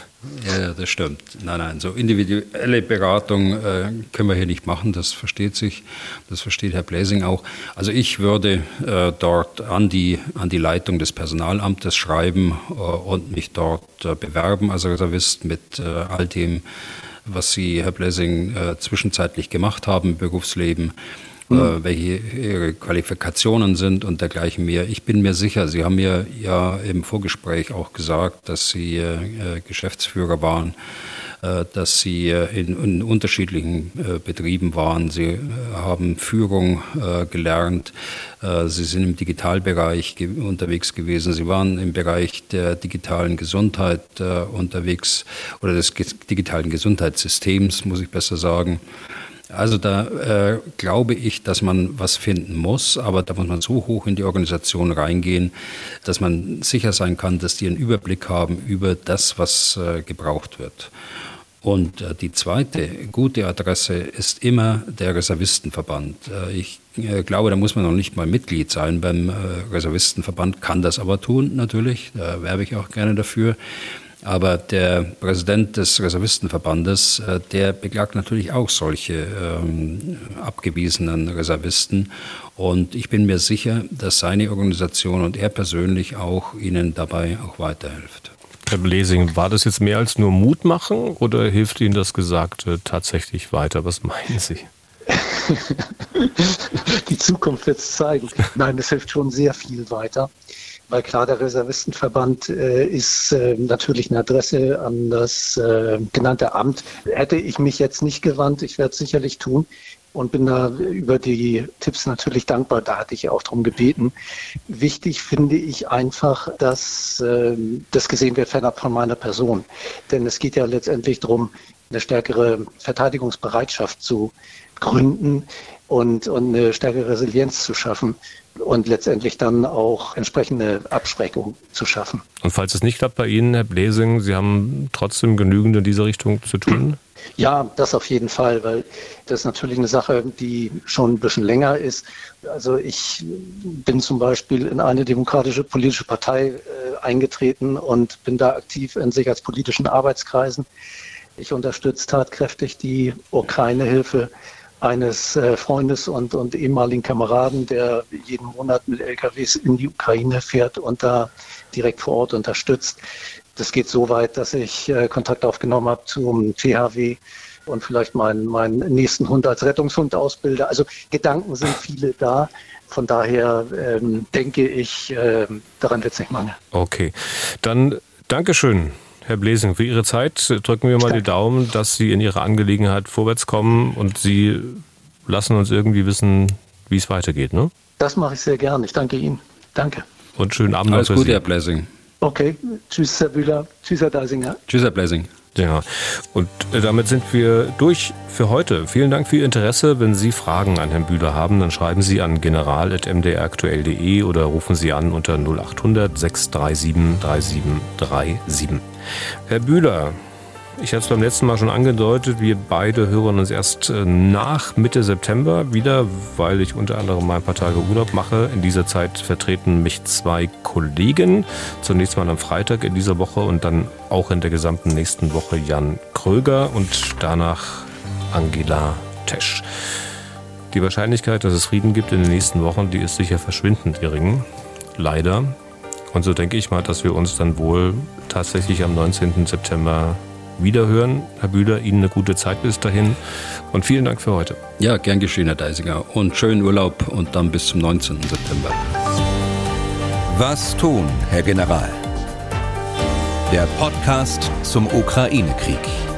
Ja, das stimmt. Nein, nein, so individuelle Beratung äh, können wir hier nicht machen, das versteht sich, das versteht Herr Bläsing auch. Also ich würde äh, dort an die, an die Leitung des Personalamtes schreiben äh, und mich dort äh, bewerben als Reservist mit äh, all dem, was Sie, Herr Blessing, äh, zwischenzeitlich gemacht haben im Berufsleben mhm. welche ihre Qualifikationen sind und dergleichen mehr. Ich bin mir sicher, Sie haben mir ja im Vorgespräch auch gesagt, dass Sie äh, Geschäftsführer waren äh, dass Sie in, in unterschiedlichen Betrieben waren. Sie haben Führung gelernt. Sie sind im Digitalbereich unterwegs gewesen. Sie waren im Bereich der digitalen Gesundheit unterwegs oder des digitalen Gesundheitssystems, muss ich besser sagen. Also da äh, glaube ich, dass man was finden muss, aber da muss man so hoch in die Organisation reingehen, dass man sicher sein kann, dass die einen Überblick haben über das, was äh, gebraucht wird. Und äh, die zweite gute Adresse ist immer der Reservistenverband. Äh, ich äh, glaube, da muss man noch nicht mal Mitglied sein beim äh, Reservistenverband, kann das aber tun natürlich, da werbe ich auch gerne dafür. Aber der Präsident des Reservistenverbandes, äh, der beklagt natürlich auch solche ähm, abgewiesenen Reservisten. Und ich bin mir sicher, dass seine Organisation und er persönlich auch ihnen dabei auch weiterhilft. Herr Blesing, war das jetzt mehr als nur Mut machen oder hilft Ihnen das Gesagte tatsächlich weiter? Was meinen Sie? Die Zukunft wird es zeigen. Nein, es hilft schon sehr viel weiter weil klar, der Reservistenverband äh, ist äh, natürlich eine Adresse an das äh, genannte Amt. Hätte ich mich jetzt nicht gewandt, ich werde es sicherlich tun, und bin da über die Tipps natürlich dankbar. Da hatte ich auch darum gebeten. Wichtig finde ich einfach, dass äh, das gesehen wird fernab von meiner Person. Denn es geht ja letztendlich darum, eine stärkere Verteidigungsbereitschaft zu gründen und, und eine stärkere Resilienz zu schaffen und letztendlich dann auch entsprechende Abschreckung zu schaffen. Und falls es nicht klappt bei Ihnen, Herr Blesing, Sie haben trotzdem genügend in diese Richtung zu tun? Ja, das auf jeden Fall, weil das ist natürlich eine Sache, die schon ein bisschen länger ist. Also ich bin zum Beispiel in eine demokratische politische Partei äh, eingetreten und bin da aktiv in sicherheitspolitischen Arbeitskreisen. Ich unterstütze tatkräftig die Ukraine-Hilfe eines äh, Freundes und, und ehemaligen Kameraden, der jeden Monat mit LKWs in die Ukraine fährt und da direkt vor Ort unterstützt. Das geht so weit, dass ich äh, Kontakt aufgenommen habe zum THW und vielleicht meinen, meinen nächsten Hund als Rettungshund ausbilde. Also Gedanken sind viele da. Von daher ähm, denke ich, äh, daran wird es nicht mangeln. Okay, dann Dankeschön. Herr Blesing, für Ihre Zeit drücken wir mal die Daumen, dass Sie in Ihrer Angelegenheit vorwärts kommen und Sie lassen uns irgendwie wissen, wie es weitergeht. Ne? Das mache ich sehr gern. Ich danke Ihnen. Danke. Und schönen Abend Alles Gute, Herr Blesing. Okay, tschüss, Herr Bühler. Tschüss, Herr Deisinger. Tschüss, Herr Blesing. Ja, und äh, damit sind wir durch für heute. Vielen Dank für Ihr Interesse. Wenn Sie Fragen an Herrn Bühler haben, dann schreiben Sie an general.mdraktuell.de oder rufen Sie an unter 0800 637 3737. Herr Bühler, ich hatte es beim letzten Mal schon angedeutet, wir beide hören uns erst äh, nach Mitte September wieder, weil ich unter anderem mal ein paar Tage Urlaub mache. In dieser Zeit vertreten mich zwei Kollegen. Zunächst mal am Freitag in dieser Woche und dann auch in der gesamten nächsten Woche Jan Kröger und danach Angela Tesch. Die Wahrscheinlichkeit, dass es Frieden gibt in den nächsten Wochen, die ist sicher verschwindend gering. Leider. Und so denke ich mal, dass wir uns dann wohl tatsächlich am 19. September wiederhören. Herr Bühler, Ihnen eine gute Zeit bis dahin und vielen Dank für heute. Ja, gern geschehen, Herr Deisinger. Und schönen Urlaub und dann bis zum 19. September. Was tun, Herr General? Der Podcast zum Ukraine-Krieg.